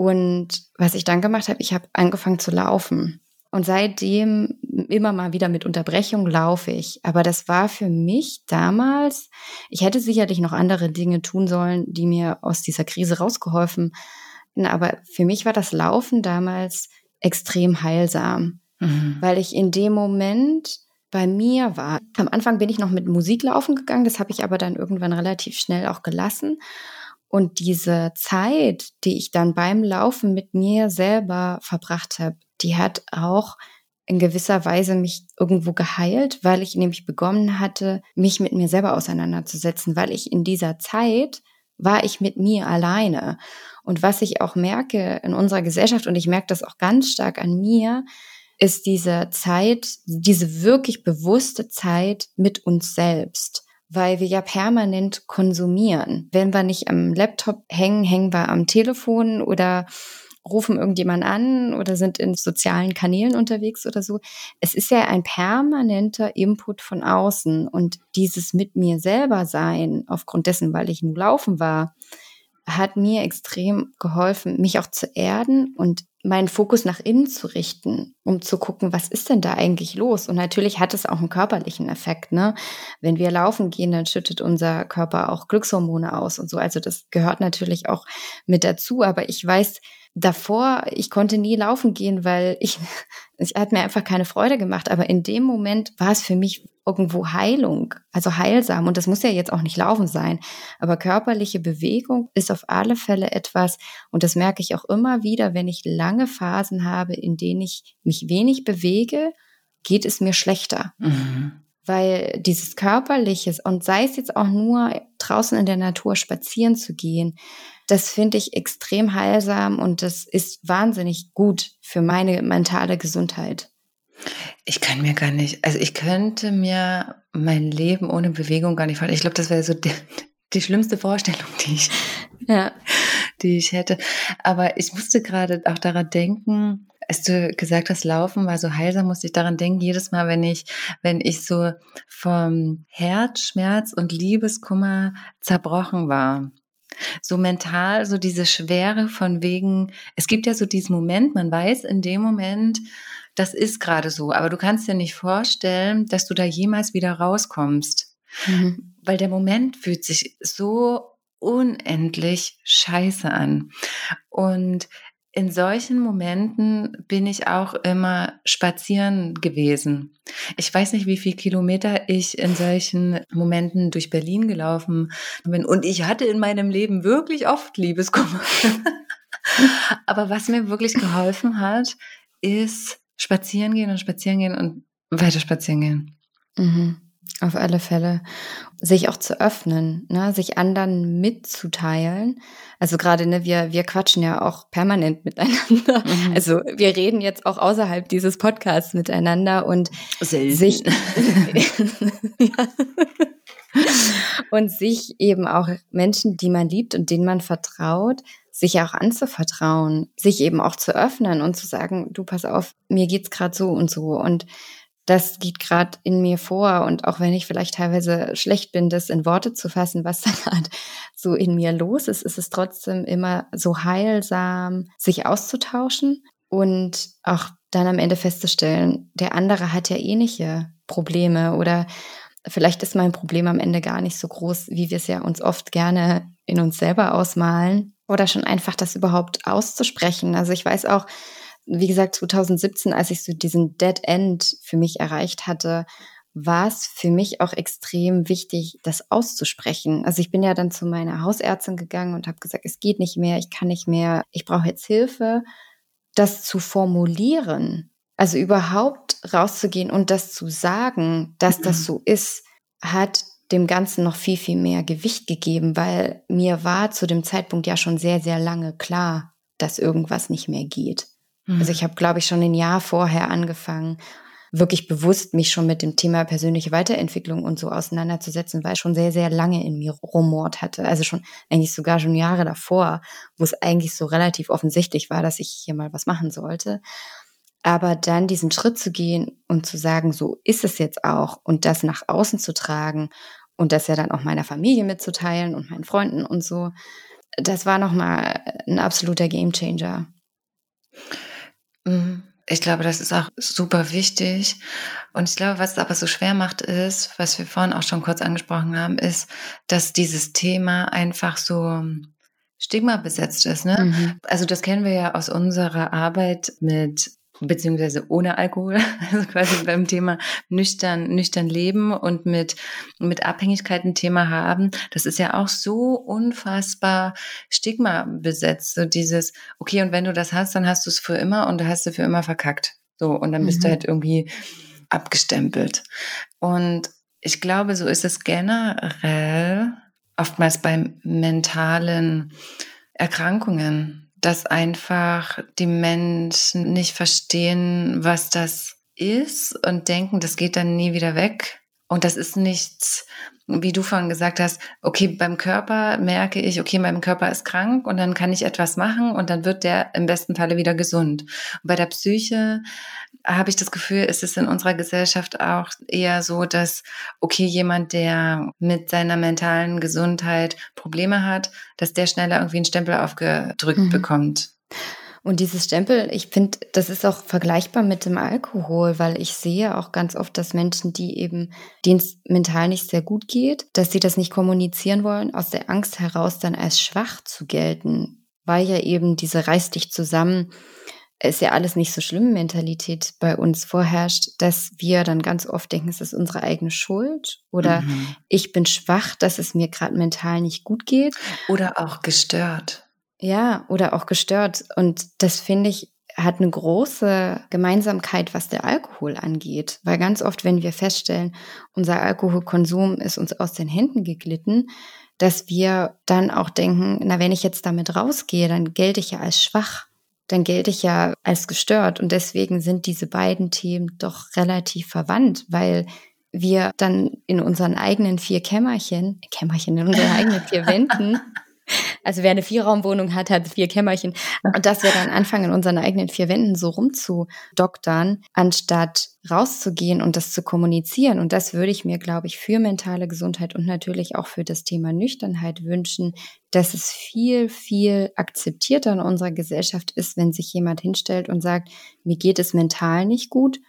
Und was ich dann gemacht habe, ich habe angefangen zu laufen. Und seitdem immer mal wieder mit Unterbrechung laufe ich. Aber das war für mich damals, ich hätte sicherlich noch andere Dinge tun sollen, die mir aus dieser Krise rausgeholfen. Aber für mich war das Laufen damals extrem heilsam, mhm. weil ich in dem Moment bei mir war. Am Anfang bin ich noch mit Musik laufen gegangen, das habe ich aber dann irgendwann relativ schnell auch gelassen. Und diese Zeit, die ich dann beim Laufen mit mir selber verbracht habe, die hat auch in gewisser Weise mich irgendwo geheilt, weil ich nämlich begonnen hatte, mich mit mir selber auseinanderzusetzen, weil ich in dieser Zeit war ich mit mir alleine. Und was ich auch merke in unserer Gesellschaft, und ich merke das auch ganz stark an mir, ist diese Zeit, diese wirklich bewusste Zeit mit uns selbst weil wir ja permanent konsumieren. Wenn wir nicht am Laptop hängen, hängen wir am Telefon oder rufen irgendjemand an oder sind in sozialen Kanälen unterwegs oder so. Es ist ja ein permanenter Input von außen und dieses mit mir selber sein, aufgrund dessen, weil ich nur laufen war, hat mir extrem geholfen, mich auch zu erden und meinen Fokus nach innen zu richten, um zu gucken, was ist denn da eigentlich los? Und natürlich hat es auch einen körperlichen Effekt, ne? Wenn wir laufen gehen, dann schüttet unser Körper auch Glückshormone aus und so. Also das gehört natürlich auch mit dazu. Aber ich weiß, davor, ich konnte nie laufen gehen, weil ich, es hat mir einfach keine Freude gemacht. Aber in dem Moment war es für mich irgendwo Heilung, also heilsam. Und das muss ja jetzt auch nicht laufen sein. Aber körperliche Bewegung ist auf alle Fälle etwas, und das merke ich auch immer wieder, wenn ich lange Phasen habe, in denen ich mich wenig bewege, geht es mir schlechter. Mhm. Weil dieses Körperliches und sei es jetzt auch nur draußen in der Natur spazieren zu gehen, das finde ich extrem heilsam und das ist wahnsinnig gut für meine mentale Gesundheit. Ich kann mir gar nicht, also ich könnte mir mein Leben ohne Bewegung gar nicht vorstellen. Ich glaube, das wäre so die, die, schlimmste Vorstellung, die ich, ja. die ich hätte. Aber ich musste gerade auch daran denken, als du gesagt hast, Laufen war so heilsam, musste ich daran denken, jedes Mal, wenn ich, wenn ich so vom Herzschmerz und Liebeskummer zerbrochen war. So mental, so diese Schwere von wegen, es gibt ja so diesen Moment, man weiß in dem Moment, das ist gerade so, aber du kannst dir nicht vorstellen, dass du da jemals wieder rauskommst. Mhm. Weil der Moment fühlt sich so unendlich scheiße an. Und in solchen Momenten bin ich auch immer spazieren gewesen. Ich weiß nicht, wie viel Kilometer ich in solchen Momenten durch Berlin gelaufen bin. Und ich hatte in meinem Leben wirklich oft Liebeskummer. Aber was mir wirklich geholfen hat, ist spazieren gehen und spazieren gehen und weiter spazieren gehen. Mhm. Auf alle Fälle. Sich auch zu öffnen, ne? sich anderen mitzuteilen. Also gerade, ne, wir, wir quatschen ja auch permanent miteinander. Mhm. Also wir reden jetzt auch außerhalb dieses Podcasts miteinander und Selten. sich und sich eben auch Menschen, die man liebt und denen man vertraut, sich auch anzuvertrauen, sich eben auch zu öffnen und zu sagen, du pass auf, mir geht's gerade so und so und das geht gerade in mir vor und auch wenn ich vielleicht teilweise schlecht bin, das in Worte zu fassen, was da gerade so in mir los ist, ist es trotzdem immer so heilsam, sich auszutauschen und auch dann am Ende festzustellen, der andere hat ja ähnliche Probleme oder vielleicht ist mein Problem am Ende gar nicht so groß, wie wir es ja uns oft gerne in uns selber ausmalen oder schon einfach das überhaupt auszusprechen. Also ich weiß auch, wie gesagt, 2017, als ich so diesen Dead End für mich erreicht hatte, war es für mich auch extrem wichtig, das auszusprechen. Also ich bin ja dann zu meiner Hausärztin gegangen und habe gesagt, es geht nicht mehr, ich kann nicht mehr, ich brauche jetzt Hilfe, das zu formulieren. Also überhaupt rauszugehen und das zu sagen, dass das mhm. so ist, hat dem Ganzen noch viel, viel mehr Gewicht gegeben, weil mir war zu dem Zeitpunkt ja schon sehr, sehr lange klar, dass irgendwas nicht mehr geht. Mhm. Also ich habe, glaube ich, schon ein Jahr vorher angefangen, wirklich bewusst mich schon mit dem Thema persönliche Weiterentwicklung und so auseinanderzusetzen, weil ich schon sehr, sehr lange in mir rumort hatte. Also schon eigentlich sogar schon Jahre davor, wo es eigentlich so relativ offensichtlich war, dass ich hier mal was machen sollte. Aber dann diesen Schritt zu gehen und zu sagen, so ist es jetzt auch und das nach außen zu tragen und das ja dann auch meiner Familie mitzuteilen und meinen Freunden und so, das war nochmal ein absoluter Gamechanger. Mhm. Ich glaube, das ist auch super wichtig. Und ich glaube, was es aber so schwer macht, ist, was wir vorhin auch schon kurz angesprochen haben, ist, dass dieses Thema einfach so Stigma besetzt ist. Ne? Mhm. Also das kennen wir ja aus unserer Arbeit mit beziehungsweise ohne Alkohol, also quasi beim Thema nüchtern, nüchtern leben und mit, mit Abhängigkeiten Thema haben, das ist ja auch so unfassbar Stigma besetzt. So dieses, okay, und wenn du das hast, dann hast du es für immer und da hast du für immer verkackt. So, und dann bist mhm. du halt irgendwie abgestempelt. Und ich glaube, so ist es generell oftmals bei mentalen Erkrankungen dass einfach die Menschen nicht verstehen, was das ist und denken, das geht dann nie wieder weg. Und das ist nichts, wie du vorhin gesagt hast, okay, beim Körper merke ich, okay, mein Körper ist krank und dann kann ich etwas machen und dann wird der im besten Falle wieder gesund. Und bei der Psyche habe ich das Gefühl, ist es in unserer Gesellschaft auch eher so, dass, okay, jemand, der mit seiner mentalen Gesundheit Probleme hat, dass der schneller irgendwie einen Stempel aufgedrückt mhm. bekommt. Und dieses Stempel, ich finde, das ist auch vergleichbar mit dem Alkohol, weil ich sehe auch ganz oft, dass Menschen, die eben, denen es mental nicht sehr gut geht, dass sie das nicht kommunizieren wollen, aus der Angst heraus dann als schwach zu gelten, weil ja eben diese reiß dich zusammen, ist ja alles nicht so schlimm Mentalität bei uns vorherrscht, dass wir dann ganz oft denken, es ist unsere eigene Schuld oder mhm. ich bin schwach, dass es mir gerade mental nicht gut geht. Oder auch gestört. Ja, oder auch gestört. Und das finde ich hat eine große Gemeinsamkeit, was der Alkohol angeht. Weil ganz oft, wenn wir feststellen, unser Alkoholkonsum ist uns aus den Händen geglitten, dass wir dann auch denken, na, wenn ich jetzt damit rausgehe, dann gelte ich ja als schwach dann gelte ich ja als gestört. Und deswegen sind diese beiden Themen doch relativ verwandt, weil wir dann in unseren eigenen vier Kämmerchen, Kämmerchen in unseren eigenen vier Wänden also wer eine Vierraumwohnung hat, hat vier Kämmerchen. Und dass wir dann anfangen, in unseren eigenen vier Wänden so rumzudoktern, anstatt rauszugehen und das zu kommunizieren. Und das würde ich mir, glaube ich, für mentale Gesundheit und natürlich auch für das Thema Nüchternheit wünschen, dass es viel, viel akzeptierter in unserer Gesellschaft ist, wenn sich jemand hinstellt und sagt, mir geht es mental nicht gut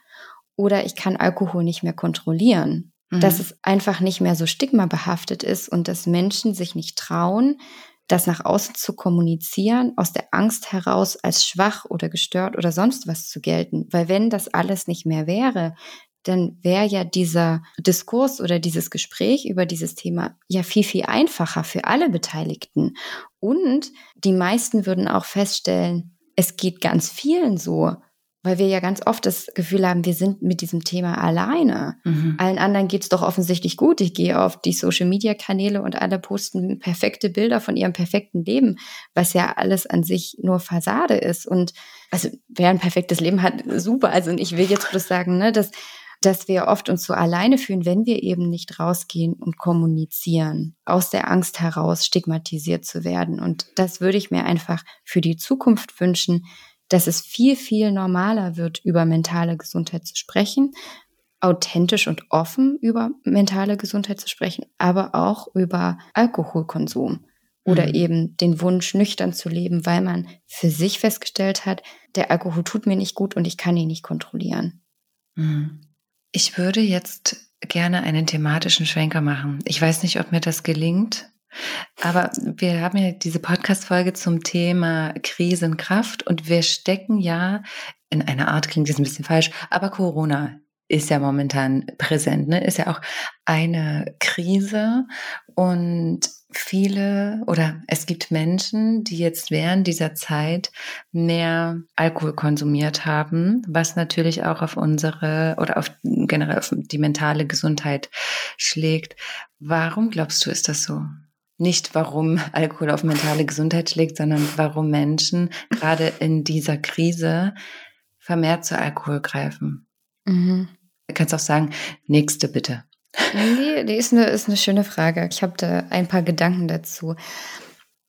oder ich kann Alkohol nicht mehr kontrollieren dass mhm. es einfach nicht mehr so stigmabehaftet ist und dass Menschen sich nicht trauen, das nach außen zu kommunizieren, aus der Angst heraus als schwach oder gestört oder sonst was zu gelten. Weil wenn das alles nicht mehr wäre, dann wäre ja dieser Diskurs oder dieses Gespräch über dieses Thema ja viel, viel einfacher für alle Beteiligten. Und die meisten würden auch feststellen, es geht ganz vielen so, weil wir ja ganz oft das Gefühl haben, wir sind mit diesem Thema alleine. Mhm. Allen anderen geht's doch offensichtlich gut. Ich gehe auf die Social-Media-Kanäle und alle posten perfekte Bilder von ihrem perfekten Leben, was ja alles an sich nur Fassade ist. Und also wer ein perfektes Leben hat, super. Also und ich will jetzt bloß sagen, ne, dass dass wir oft uns so alleine fühlen, wenn wir eben nicht rausgehen und kommunizieren, aus der Angst heraus stigmatisiert zu werden. Und das würde ich mir einfach für die Zukunft wünschen, dass es viel, viel normaler wird, über mentale Gesundheit zu sprechen, authentisch und offen über mentale Gesundheit zu sprechen, aber auch über Alkoholkonsum oder mhm. eben den Wunsch, nüchtern zu leben, weil man für sich festgestellt hat, der Alkohol tut mir nicht gut und ich kann ihn nicht kontrollieren. Mhm. Ich würde jetzt gerne einen thematischen Schwenker machen. Ich weiß nicht, ob mir das gelingt. Aber wir haben ja diese Podcast-Folge zum Thema Krisenkraft und wir stecken ja in einer Art, klingt jetzt ein bisschen falsch, aber Corona ist ja momentan präsent, ne? ist ja auch eine Krise und viele oder es gibt Menschen, die jetzt während dieser Zeit mehr Alkohol konsumiert haben, was natürlich auch auf unsere oder auf generell auf die mentale Gesundheit schlägt. Warum glaubst du, ist das so? Nicht warum Alkohol auf mentale Gesundheit schlägt, sondern warum Menschen gerade in dieser Krise vermehrt zu Alkohol greifen. Mhm. Du kannst auch sagen, nächste bitte. Nee, die ist eine, ist eine schöne Frage. Ich habe da ein paar Gedanken dazu.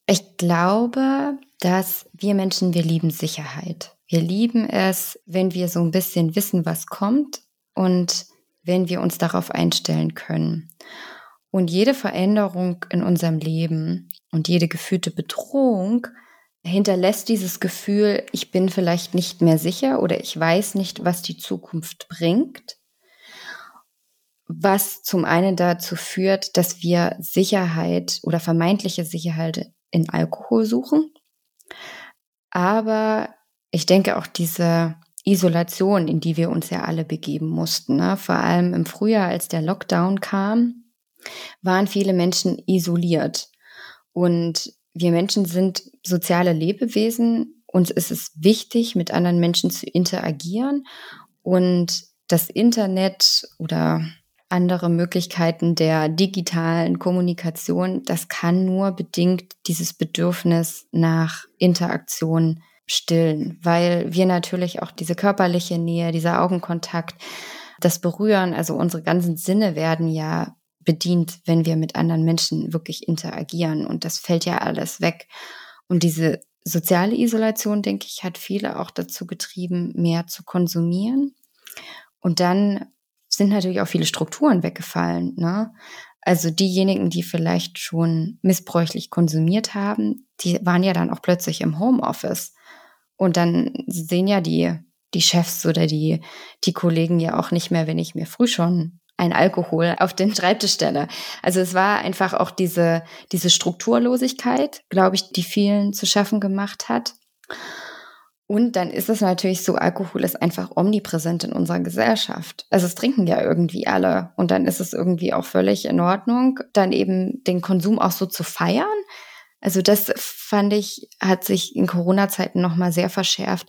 Ich glaube, dass wir Menschen, wir lieben Sicherheit. Wir lieben es, wenn wir so ein bisschen wissen, was kommt und wenn wir uns darauf einstellen können. Und jede Veränderung in unserem Leben und jede gefühlte Bedrohung hinterlässt dieses Gefühl, ich bin vielleicht nicht mehr sicher oder ich weiß nicht, was die Zukunft bringt, was zum einen dazu führt, dass wir Sicherheit oder vermeintliche Sicherheit in Alkohol suchen. Aber ich denke auch diese Isolation, in die wir uns ja alle begeben mussten, ne? vor allem im Frühjahr, als der Lockdown kam, waren viele Menschen isoliert. Und wir Menschen sind soziale Lebewesen. Uns ist es wichtig, mit anderen Menschen zu interagieren. Und das Internet oder andere Möglichkeiten der digitalen Kommunikation, das kann nur bedingt dieses Bedürfnis nach Interaktion stillen, weil wir natürlich auch diese körperliche Nähe, dieser Augenkontakt, das Berühren, also unsere ganzen Sinne werden ja bedient, wenn wir mit anderen Menschen wirklich interagieren. Und das fällt ja alles weg. Und diese soziale Isolation, denke ich, hat viele auch dazu getrieben, mehr zu konsumieren. Und dann sind natürlich auch viele Strukturen weggefallen. Ne? Also diejenigen, die vielleicht schon missbräuchlich konsumiert haben, die waren ja dann auch plötzlich im Homeoffice. Und dann sehen ja die, die Chefs oder die, die Kollegen ja auch nicht mehr, wenn ich mir früh schon ein Alkohol auf den Schreibtisch stelle. Also es war einfach auch diese, diese Strukturlosigkeit, glaube ich, die vielen zu schaffen gemacht hat. Und dann ist es natürlich so, Alkohol ist einfach omnipräsent in unserer Gesellschaft. Also es trinken ja irgendwie alle. Und dann ist es irgendwie auch völlig in Ordnung, dann eben den Konsum auch so zu feiern. Also das fand ich, hat sich in Corona-Zeiten nochmal sehr verschärft,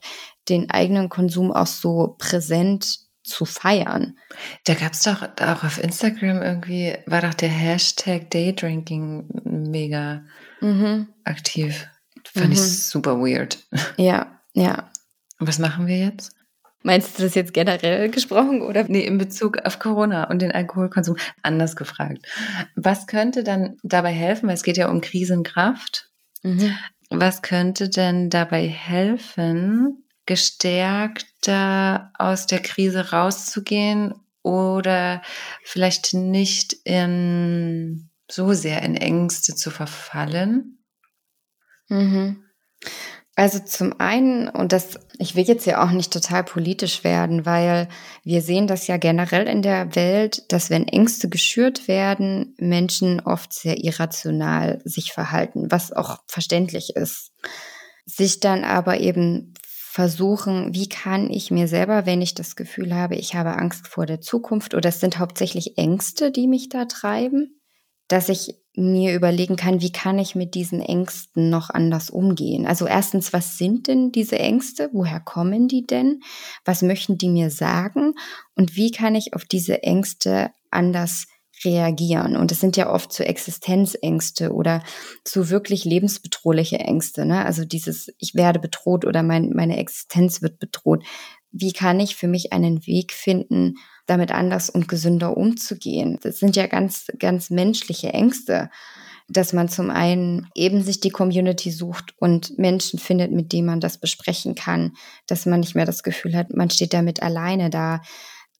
den eigenen Konsum auch so präsent zu feiern. Da gab es doch auch auf Instagram irgendwie, war doch der Hashtag Daydrinking mega mhm. aktiv. Fand mhm. ich super weird. Ja, ja. Und was machen wir jetzt? Meinst du das jetzt generell gesprochen oder? Nee, in Bezug auf Corona und den Alkoholkonsum. Anders gefragt. Was könnte dann dabei helfen? Weil es geht ja um Krisenkraft. Mhm. Was könnte denn dabei helfen, gestärkter aus der Krise rauszugehen oder vielleicht nicht in, so sehr in Ängste zu verfallen? Mhm. Also zum einen, und das, ich will jetzt ja auch nicht total politisch werden, weil wir sehen das ja generell in der Welt, dass wenn Ängste geschürt werden, Menschen oft sehr irrational sich verhalten, was auch verständlich ist. Sich dann aber eben versuchen, wie kann ich mir selber, wenn ich das Gefühl habe, ich habe Angst vor der Zukunft oder es sind hauptsächlich Ängste, die mich da treiben, dass ich mir überlegen kann, wie kann ich mit diesen Ängsten noch anders umgehen. Also erstens, was sind denn diese Ängste? Woher kommen die denn? Was möchten die mir sagen? Und wie kann ich auf diese Ängste anders reagieren. Und es sind ja oft so Existenzängste oder so wirklich lebensbedrohliche Ängste. Ne? Also dieses, ich werde bedroht oder mein, meine Existenz wird bedroht. Wie kann ich für mich einen Weg finden, damit anders und gesünder umzugehen? Das sind ja ganz, ganz menschliche Ängste dass man zum einen eben sich die Community sucht und Menschen findet, mit denen man das besprechen kann, dass man nicht mehr das Gefühl hat, man steht damit alleine da,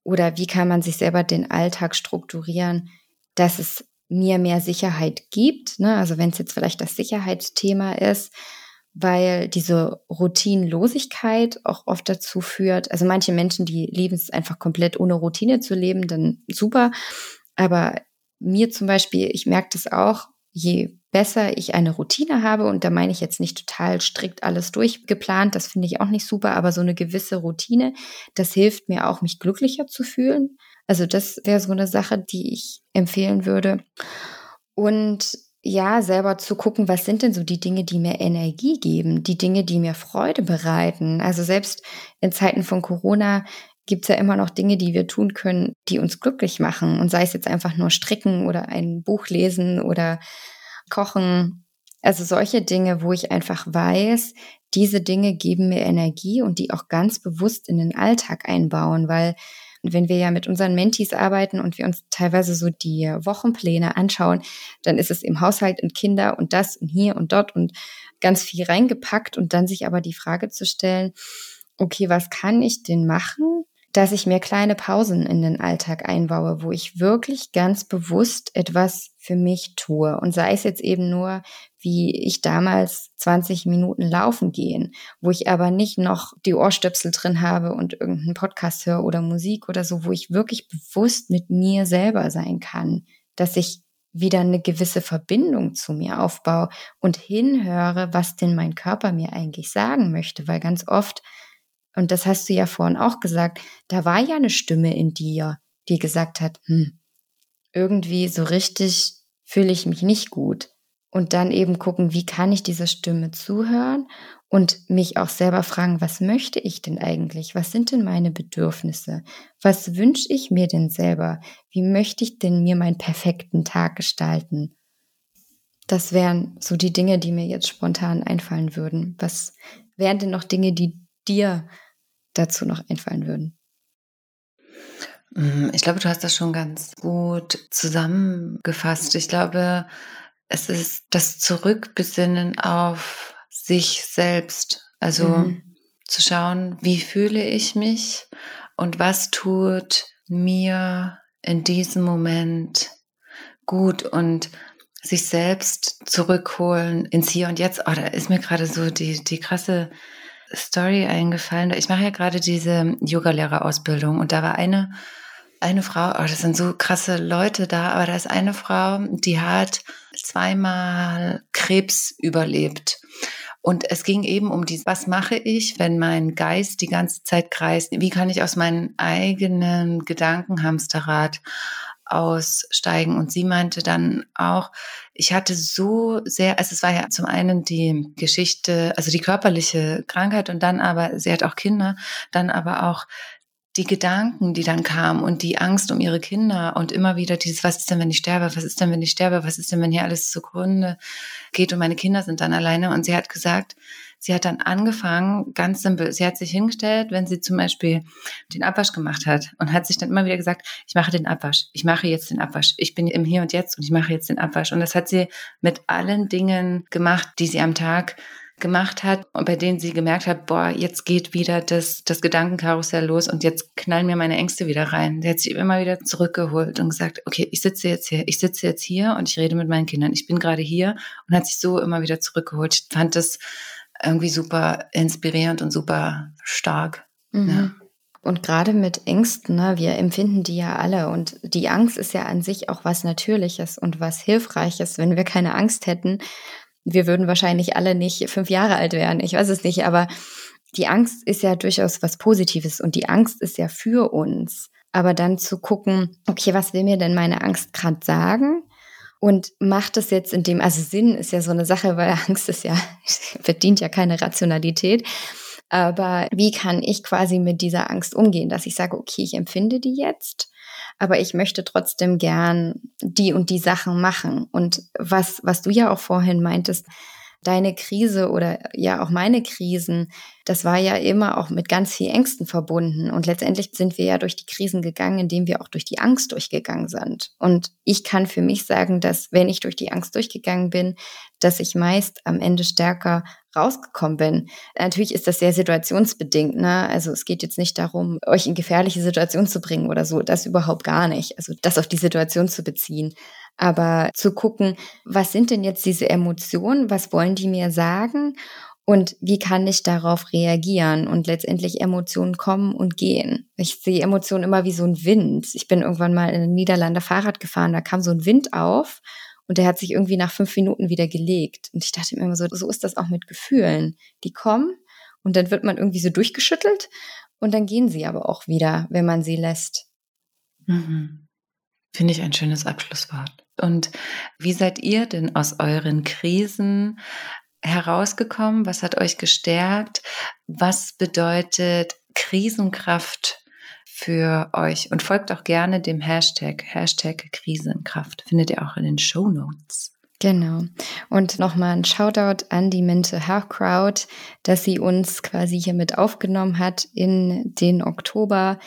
oder wie kann man sich selber den Alltag strukturieren, dass es mir mehr Sicherheit gibt. Ne? Also wenn es jetzt vielleicht das Sicherheitsthema ist, weil diese Routinenlosigkeit auch oft dazu führt, also manche Menschen, die lieben es einfach komplett ohne Routine zu leben, dann super. Aber mir zum Beispiel, ich merke das auch, je besser ich eine Routine habe, und da meine ich jetzt nicht total strikt alles durchgeplant, das finde ich auch nicht super, aber so eine gewisse Routine, das hilft mir auch, mich glücklicher zu fühlen. Also das wäre so eine Sache, die ich empfehlen würde. Und ja, selber zu gucken, was sind denn so die Dinge, die mir Energie geben, die Dinge, die mir Freude bereiten. Also selbst in Zeiten von Corona gibt es ja immer noch Dinge, die wir tun können, die uns glücklich machen. Und sei es jetzt einfach nur stricken oder ein Buch lesen oder kochen. Also solche Dinge, wo ich einfach weiß, diese Dinge geben mir Energie und die auch ganz bewusst in den Alltag einbauen, weil wenn wir ja mit unseren Mentees arbeiten und wir uns teilweise so die Wochenpläne anschauen, dann ist es im Haushalt und Kinder und das und hier und dort und ganz viel reingepackt und dann sich aber die Frage zu stellen, okay, was kann ich denn machen, dass ich mir kleine Pausen in den Alltag einbaue, wo ich wirklich ganz bewusst etwas für mich tue. Und sei es jetzt eben nur, wie ich damals 20 Minuten laufen gehen, wo ich aber nicht noch die Ohrstöpsel drin habe und irgendeinen Podcast höre oder Musik oder so, wo ich wirklich bewusst mit mir selber sein kann, dass ich wieder eine gewisse Verbindung zu mir aufbaue und hinhöre, was denn mein Körper mir eigentlich sagen möchte, weil ganz oft und das hast du ja vorhin auch gesagt, da war ja eine Stimme in dir, die gesagt hat, hm, irgendwie so richtig fühle ich mich nicht gut. Und dann eben gucken, wie kann ich dieser Stimme zuhören und mich auch selber fragen, was möchte ich denn eigentlich? Was sind denn meine Bedürfnisse? Was wünsche ich mir denn selber? Wie möchte ich denn mir meinen perfekten Tag gestalten? Das wären so die Dinge, die mir jetzt spontan einfallen würden. Was wären denn noch Dinge, die dir dazu noch einfallen würden? Mm, ich glaube, du hast das schon ganz gut zusammengefasst. Ich glaube, es ist das Zurückbesinnen auf sich selbst. Also mhm. zu schauen, wie fühle ich mich und was tut mir in diesem Moment gut und sich selbst zurückholen ins Hier und Jetzt. Oh, da ist mir gerade so die, die krasse Story eingefallen. Ich mache ja gerade diese Yogalehrerausbildung und da war eine, eine Frau, oh, das sind so krasse Leute da, aber da ist eine Frau, die hat zweimal Krebs überlebt. Und es ging eben um die, was mache ich, wenn mein Geist die ganze Zeit kreist? Wie kann ich aus meinem eigenen Gedankenhamsterrad aussteigen. Und sie meinte dann auch, ich hatte so sehr, also es war ja zum einen die Geschichte, also die körperliche Krankheit und dann aber, sie hat auch Kinder, dann aber auch die Gedanken, die dann kamen und die Angst um ihre Kinder und immer wieder dieses, was ist denn, wenn ich sterbe? Was ist denn, wenn ich sterbe? Was ist denn, wenn hier alles zugrunde geht und meine Kinder sind dann alleine? Und sie hat gesagt, Sie hat dann angefangen, ganz simpel, sie hat sich hingestellt, wenn sie zum Beispiel den Abwasch gemacht hat und hat sich dann immer wieder gesagt, ich mache den Abwasch, ich mache jetzt den Abwasch, ich bin im Hier und Jetzt und ich mache jetzt den Abwasch. Und das hat sie mit allen Dingen gemacht, die sie am Tag gemacht hat und bei denen sie gemerkt hat, boah, jetzt geht wieder das, das Gedankenkarussell los und jetzt knallen mir meine Ängste wieder rein. Sie hat sich immer wieder zurückgeholt und gesagt, okay, ich sitze jetzt hier, ich sitze jetzt hier und ich rede mit meinen Kindern. Ich bin gerade hier und hat sich so immer wieder zurückgeholt. Ich fand das irgendwie super inspirierend und super stark. Mhm. Ja. Und gerade mit Ängsten, ne, wir empfinden die ja alle. Und die Angst ist ja an sich auch was Natürliches und was Hilfreiches. Wenn wir keine Angst hätten, wir würden wahrscheinlich alle nicht fünf Jahre alt werden. Ich weiß es nicht, aber die Angst ist ja durchaus was Positives und die Angst ist ja für uns. Aber dann zu gucken, okay, was will mir denn meine Angst gerade sagen? Und macht es jetzt in dem, also Sinn ist ja so eine Sache, weil Angst ist ja, verdient ja keine Rationalität. Aber wie kann ich quasi mit dieser Angst umgehen, dass ich sage, okay, ich empfinde die jetzt, aber ich möchte trotzdem gern die und die Sachen machen. Und was, was du ja auch vorhin meintest, deine Krise oder ja auch meine Krisen, das war ja immer auch mit ganz viel Ängsten verbunden. Und letztendlich sind wir ja durch die Krisen gegangen, indem wir auch durch die Angst durchgegangen sind. Und ich kann für mich sagen, dass wenn ich durch die Angst durchgegangen bin, dass ich meist am Ende stärker rausgekommen bin. Natürlich ist das sehr situationsbedingt. Ne? Also es geht jetzt nicht darum, euch in gefährliche Situationen zu bringen oder so. Das überhaupt gar nicht. Also das auf die Situation zu beziehen. Aber zu gucken, was sind denn jetzt diese Emotionen? Was wollen die mir sagen? Und wie kann ich darauf reagieren? Und letztendlich Emotionen kommen und gehen. Ich sehe Emotionen immer wie so ein Wind. Ich bin irgendwann mal in den Niederlande Fahrrad gefahren, da kam so ein Wind auf und der hat sich irgendwie nach fünf Minuten wieder gelegt. Und ich dachte mir immer so, so ist das auch mit Gefühlen. Die kommen und dann wird man irgendwie so durchgeschüttelt und dann gehen sie aber auch wieder, wenn man sie lässt. Mhm. Finde ich ein schönes Abschlusswort. Und wie seid ihr denn aus euren Krisen herausgekommen? Was hat euch gestärkt? Was bedeutet Krisenkraft für euch? Und folgt auch gerne dem Hashtag, Hashtag Krisenkraft. Findet ihr auch in den Show Notes. Genau. Und nochmal ein Shoutout an die Mental Health Crowd, dass sie uns quasi hier mit aufgenommen hat in den Oktober.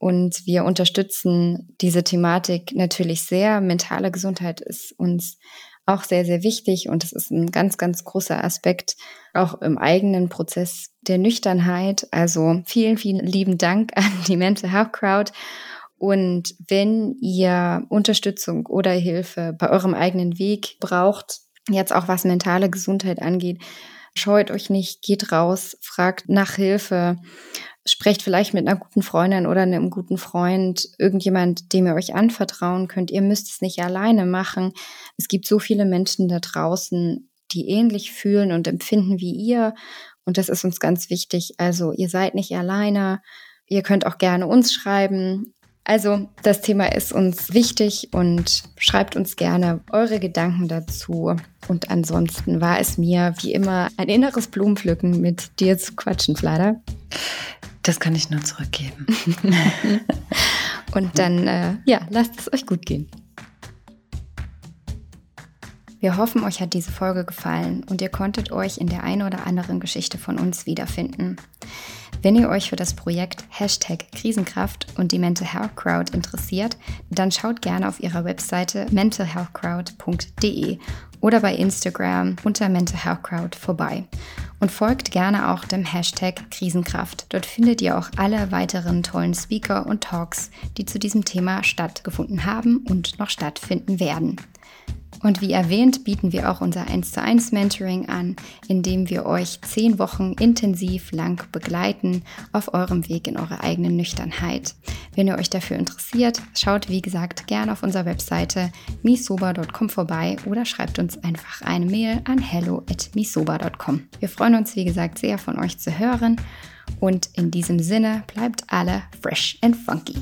Und wir unterstützen diese Thematik natürlich sehr. Mentale Gesundheit ist uns auch sehr, sehr wichtig und es ist ein ganz, ganz großer Aspekt auch im eigenen Prozess der Nüchternheit. Also vielen, vielen lieben Dank an die Mental Health Crowd. Und wenn ihr Unterstützung oder Hilfe bei eurem eigenen Weg braucht, jetzt auch was mentale Gesundheit angeht, scheut euch nicht, geht raus, fragt nach Hilfe, sprecht vielleicht mit einer guten Freundin oder einem guten Freund, irgendjemand, dem ihr euch anvertrauen könnt. Ihr müsst es nicht alleine machen. Es gibt so viele Menschen da draußen, die ähnlich fühlen und empfinden wie ihr. Und das ist uns ganz wichtig. Also ihr seid nicht alleine. Ihr könnt auch gerne uns schreiben. Also das Thema ist uns wichtig und schreibt uns gerne eure Gedanken dazu. Und ansonsten war es mir wie immer ein inneres Blumenpflücken mit dir zu quatschen, Flader. Das kann ich nur zurückgeben. und dann, äh, ja, lasst es euch gut gehen. Wir hoffen, euch hat diese Folge gefallen und ihr konntet euch in der einen oder anderen Geschichte von uns wiederfinden. Wenn ihr euch für das Projekt Hashtag Krisenkraft und die Mental Health Crowd interessiert, dann schaut gerne auf ihrer Webseite mentalhealthcrowd.de oder bei Instagram unter Mental Health Crowd vorbei. Und folgt gerne auch dem Hashtag Krisenkraft. Dort findet ihr auch alle weiteren tollen Speaker und Talks, die zu diesem Thema stattgefunden haben und noch stattfinden werden. Und wie erwähnt, bieten wir auch unser 1 zu 1 Mentoring an, in dem wir euch zehn Wochen intensiv lang begleiten auf eurem Weg in eure eigene Nüchternheit. Wenn ihr euch dafür interessiert, schaut wie gesagt gerne auf unserer Webseite misoba.com vorbei oder schreibt uns einfach eine Mail an hello@misoba.com. Wir freuen uns wie gesagt sehr von euch zu hören und in diesem Sinne bleibt alle fresh and funky.